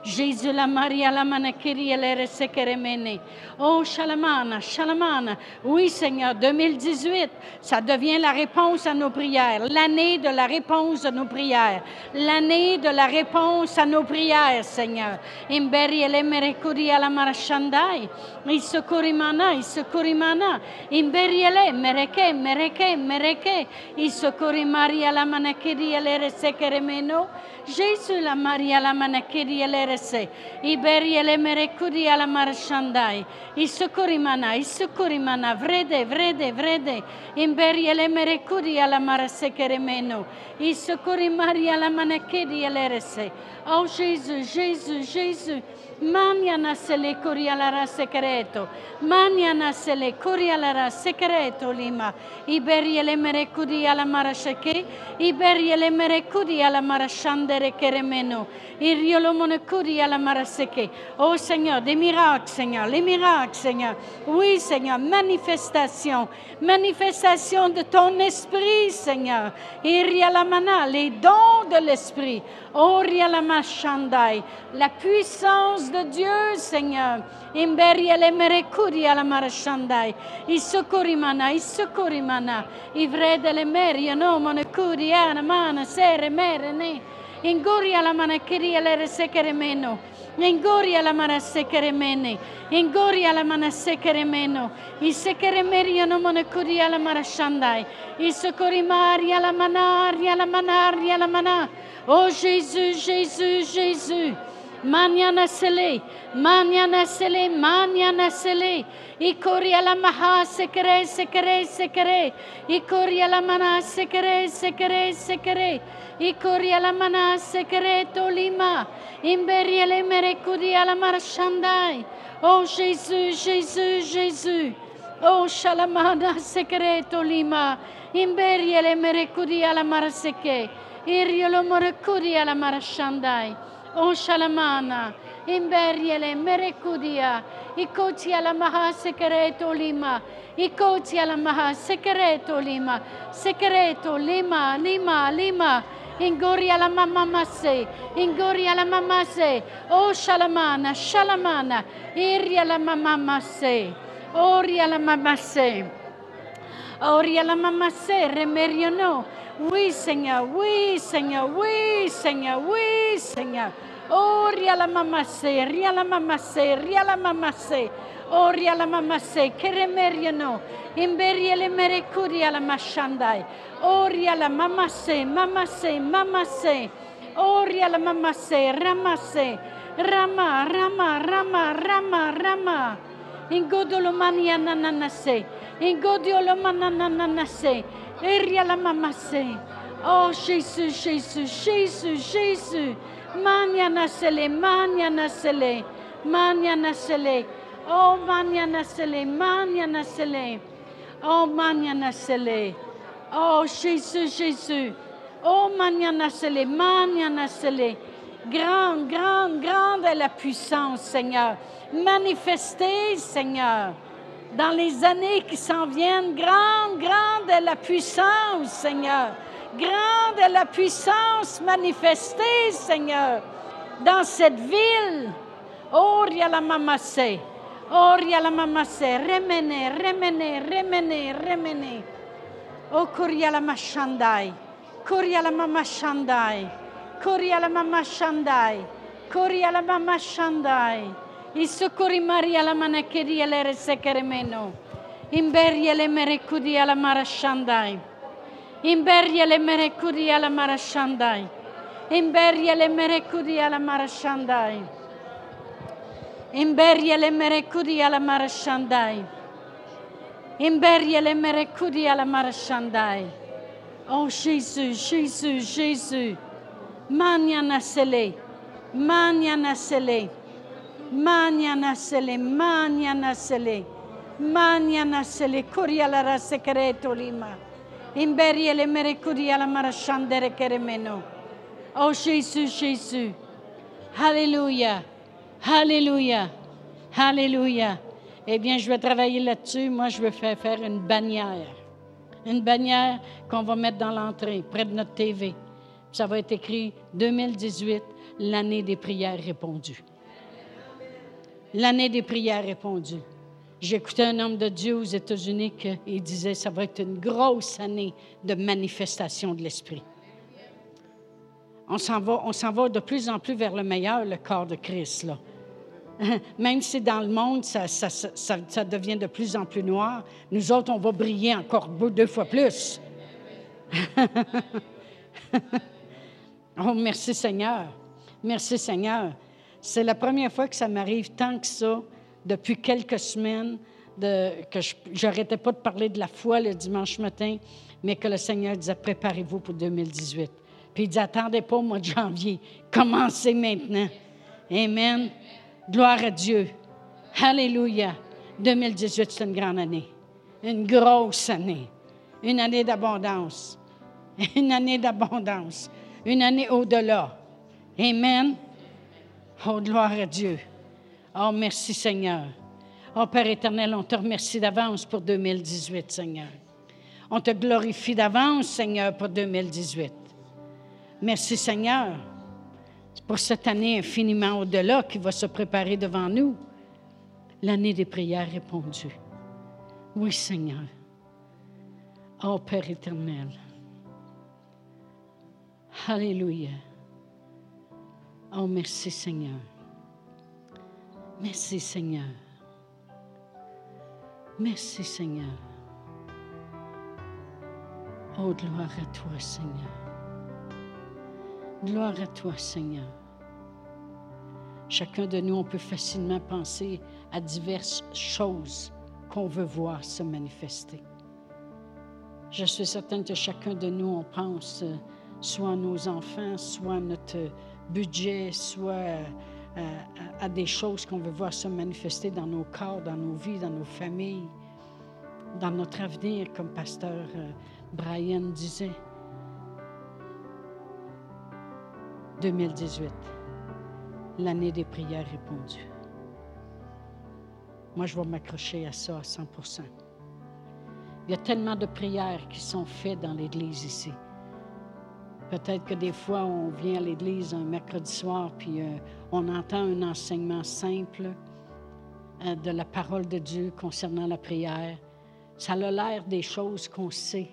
Jésus, la Maria, la manakiri, elle sekeremene. Oh, Shalamana, Shalamana. Oui, Seigneur, 2018, ça devient la réponse à nos prières. L'année de la réponse à nos prières. L'année de la réponse à nos prières, Seigneur. Imberi, ele merekuri, ala marashandai. Isokorimana, isokorimana. Imberi, ele mereke, mereke, mereke. Isokorimari, ala manakiri, elle sekeremeno. Jésus, la Maria, la manakiri, elle rese. Iberi, ele merekuri, ala marashandai. Isokorimana, isokorimana, vrede, vrede, vrede. Imberi, ele merekuri, ala marasekeremeno. Isokorimari, ala manakiri, elle rese. Oh Jésus, Jésus, Jésus. Maniana se le corialara secreto. Maniana se le corialara secreto lima. Iberi le merecudi alla marashake. Iberi le merecudi alla marashandere keremeno. Iriolo monecudi alla maraseke. Oh Seigneur, des miracles, Seigneur, les miracles, Seigneur. Oui, Seigneur, manifestation. Manifestation de ton esprit, Seigneur. Irialamana, les dons de l'esprit. Orialamashandai, la puissance de Dieu, Seigneur. Imberi ele merecudi alla marashandai. Isokorimana, isokorimana. Ivrede le meri, no monecudi, ana mana, sere, mere, ne. Ingori alla manakiri ele sekeremeno. Engori alla mana sekeremene. Engori alla mana sekeremeno. I sekeremeri no monakuri alla mara shandai. I socorimari alla manari alla manari alla mana. Oh Jésus, Jésus, Jésus. Maniana sele, maniana sele, maniana sele. Ikori ala maha sekere, sekere, sekere. Ikori ala mana sekere, sekere, sekere. Ikori ala mana sekere tolima. Imberi ele merekudi ala marashandai. Oh Jésus, Jésus, Jésus. Oh shalamana sekere tolima. Imberi ele merekudi ala maraseke. Iriolo morecudia la marashandai. O shalamana. Imberiele merecudia. Ikotia la maha secreto lima. Ikotia la maha secreto lima. Secreto lima, lima, lima. Ingoria la mamma masse. Ingoria la mamma se. O shalamana, shalamana. Iria la mamma masse. Oria la mamma se. Oria la mamma se. Remerionò. Oui, Seigneur, oui, Seigneur, oui, Seigneur, oui, Seigneur. Oh, ria la mamasse, ria la mamasse, ria la mamasse. Oh, ria la mamasse, che remeriano. Imberie le merecuri alla mashandai. Oh, ria la mamasse, mamasse, mamasse. Oh, ria la mamasse, ramasse. Rama, rama, rama, rama, rama. Ingodolo mania nananase. Ingodolo manananase. Oh Jésus, Jésus, Jésus, Jésus. Mania nasele, mania nasele, mania nasele. Oh mania nasele, mania nasele. Oh mania nasele. Oh Jésus, Jésus. Oh mania nasele, mania nasele. Grande, grande, grande est la puissance, Seigneur. Manifestez, Seigneur. Dans les années qui s'en viennent. Grande, grande est la puissance, Seigneur. Grande est la puissance manifestée, Seigneur, dans cette ville. Oh, la mamassé. Oh, la mamassé. Remene, remene, remene, remene. Oh, la machandai. la mamachandai. la mamachandai. la mamachandai. Isukuri Maria la manakiri le resekere meno. Imberie le merekudi ala marashandai. Imberie le merekudi ala marashandai. Imberie le merekudi ala marashandai. Imberie le merekudi ala marashandai. Imberie le merekudi ala marashandai. Oh Jésus, Jésus, Jésus. Mania nasele. Mania nasele. Mania nasele, mania nasele, mania nasele, curia la secreto lima. Imberie le merecuria la marachandere keremeno. Oh Jésus, Jésus. Alléluia. Alléluia. Alléluia. Eh bien, je vais travailler là-dessus. Moi, je vais faire faire une bannière. Une bannière qu'on va mettre dans l'entrée, près de notre TV. Ça va être écrit 2018, l'année des prières répondues l'année des prières répondues. J'écoutais un homme de Dieu aux États-Unis qui disait ça va être une grosse année de manifestation de l'Esprit. On s'en va, on s'en va de plus en plus vers le meilleur, le corps de Christ. Là. Même si dans le monde, ça, ça, devient de plus en plus noir, nous autres, on va briller encore deux fois plus. oh, merci Seigneur. Merci Seigneur. C'est la première fois que ça m'arrive tant que ça, depuis quelques semaines, que je n'arrêtais pas de parler de la foi le dimanche matin, mais que le Seigneur disait Préparez-vous pour 2018. Puis il dit Attendez pas au mois de janvier, commencez maintenant. Amen. Gloire à Dieu. Alléluia. 2018, c'est une grande année. Une grosse année. Une année d'abondance. Une année d'abondance. Une année au-delà. Amen. Oh, gloire à Dieu. Oh, merci Seigneur. Oh, Père éternel, on te remercie d'avance pour 2018, Seigneur. On te glorifie d'avance, Seigneur, pour 2018. Merci, Seigneur, pour cette année infiniment au-delà qui va se préparer devant nous. L'année des prières répondues. Oui, Seigneur. Oh, Père éternel. Alléluia. Oh, merci Seigneur. Merci Seigneur. Merci Seigneur. Oh, gloire à toi Seigneur. Gloire à toi Seigneur. Chacun de nous, on peut facilement penser à diverses choses qu'on veut voir se manifester. Je suis certaine que chacun de nous, on pense euh, soit à nos enfants, soit à notre budget, soit euh, à, des choses qu'on veut voir se manifester dans nos corps, dans nos vies, dans nos familles, dans notre avenir, comme pasteur euh, Brian disait. 2018, l'année des prières répondues. Moi, je vais m'accrocher à ça à 100% Il y a tellement de prières qui sont faites dans l'Église ici. Peut-être que des fois, on vient à l'église un mercredi soir, puis euh, on entend un enseignement simple euh, de la parole de Dieu concernant la prière. Ça a l'air des choses qu'on sait,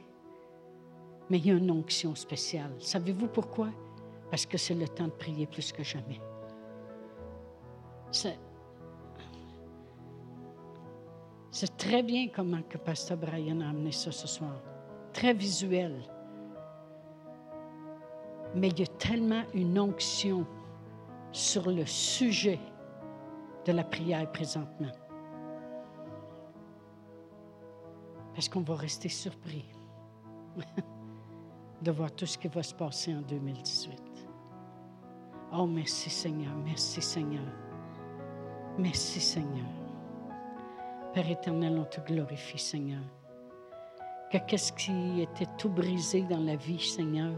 mais il y a une onction spéciale. Savez-vous pourquoi? Parce que c'est le temps de prier plus que jamais. C'est, très bien comment que Pasteur Brian a amené ça ce soir. Très visuel mais il y a tellement une onction sur le sujet de la prière présentement. Parce qu'on va rester surpris de voir tout ce qui va se passer en 2018. Oh, merci Seigneur, merci Seigneur, merci Seigneur. Père éternel, on te glorifie Seigneur. Que qu'est-ce qui était tout brisé dans la vie, Seigneur,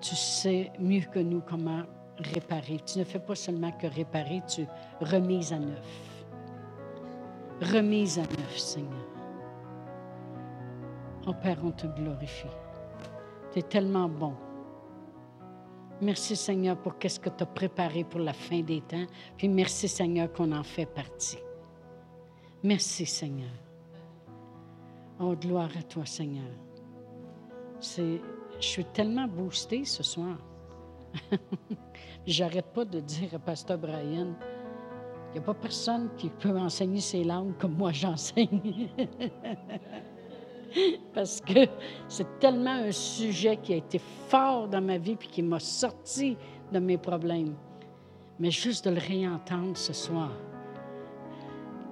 tu sais mieux que nous comment réparer. Tu ne fais pas seulement que réparer, tu remises à neuf. remise à neuf, Seigneur. Oh Père, on te glorifie. Tu es tellement bon. Merci Seigneur pour qu'est-ce que tu as préparé pour la fin des temps. Puis merci Seigneur qu'on en fait partie. Merci Seigneur. Oh, gloire à toi Seigneur. C'est, je suis tellement boostée ce soir. J'arrête pas de dire à Pasteur Brian, il n'y a pas personne qui peut enseigner ces langues comme moi j'enseigne. Parce que c'est tellement un sujet qui a été fort dans ma vie puis qui m'a sorti de mes problèmes. Mais juste de le réentendre ce soir,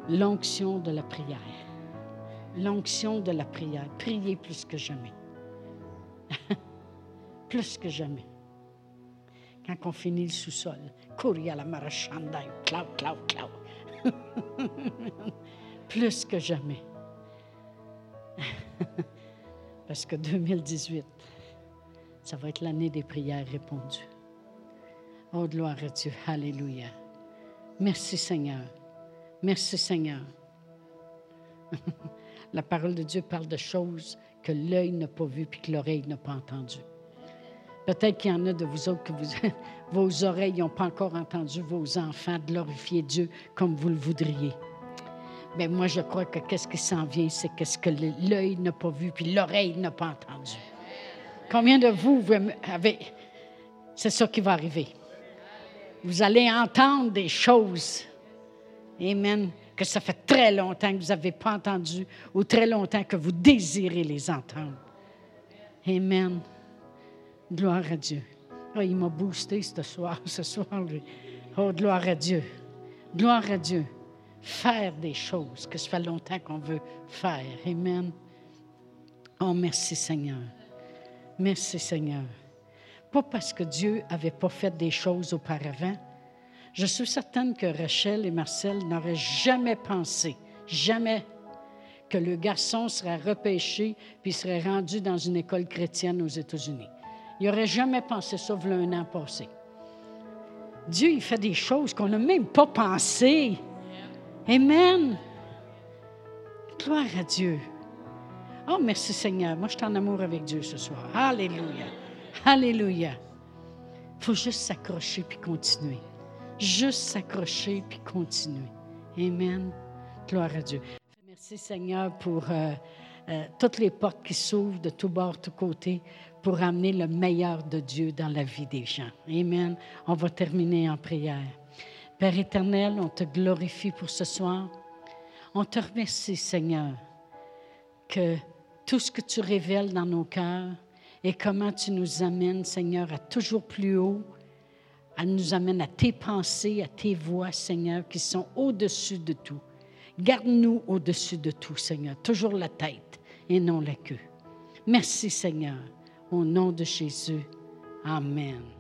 l'onction de la prière. L'onction de la prière. Priez plus que jamais. plus que jamais. Quand on finit le sous-sol, courir à la marachanda, clau, clau, clau. plus que jamais. Parce que 2018, ça va être l'année des prières répondues. Oh, gloire à Dieu. Alléluia. Merci Seigneur. Merci Seigneur. La parole de Dieu parle de choses que l'œil n'a pas vues puis que l'oreille n'a pas entendues. Peut-être qu'il y en a de vous autres que vos oreilles n'ont pas encore entendu vos enfants glorifier Dieu comme vous le voudriez. Mais moi, je crois que qu'est-ce qui s'en vient, c'est qu'est-ce que l'œil n'a pas vu, puis l'oreille n'a pas entendu. Combien de vous, vous avez... C'est ça qui va arriver. Vous allez entendre des choses. Amen. Que ça fait très longtemps que vous n'avez pas entendu ou très longtemps que vous désirez les entendre. Amen. Gloire à Dieu. Oh, il m'a boosté ce soir, ce soir. Oh, gloire à Dieu. Gloire à Dieu faire des choses que ça fait longtemps qu'on veut faire. Amen. Oh, merci Seigneur. Merci Seigneur. Pas parce que Dieu n'avait pas fait des choses auparavant. Je suis certaine que Rachel et Marcel n'auraient jamais pensé, jamais, que le garçon serait repêché puis serait rendu dans une école chrétienne aux États-Unis. Il n'aurait jamais pensé ça voilà un an passé. Dieu, il fait des choses qu'on n'a même pas pensé. Amen. Gloire à Dieu. Oh, merci Seigneur. Moi, je suis en amour avec Dieu ce soir. Alléluia. Alléluia. Il faut juste s'accrocher puis continuer. Juste s'accrocher puis continuer. Amen. Gloire à Dieu. Merci Seigneur pour euh, euh, toutes les portes qui s'ouvrent de tous bords, tous côtés pour amener le meilleur de Dieu dans la vie des gens. Amen. On va terminer en prière. Père éternel, on te glorifie pour ce soir. On te remercie, Seigneur, que tout ce que tu révèles dans nos cœurs et comment tu nous amènes, Seigneur, à toujours plus haut, à nous amène à tes pensées, à tes voix, Seigneur, qui sont au-dessus de tout. Garde-nous au-dessus de tout, Seigneur, toujours la tête et non la queue. Merci, Seigneur, au nom de Jésus. Amen.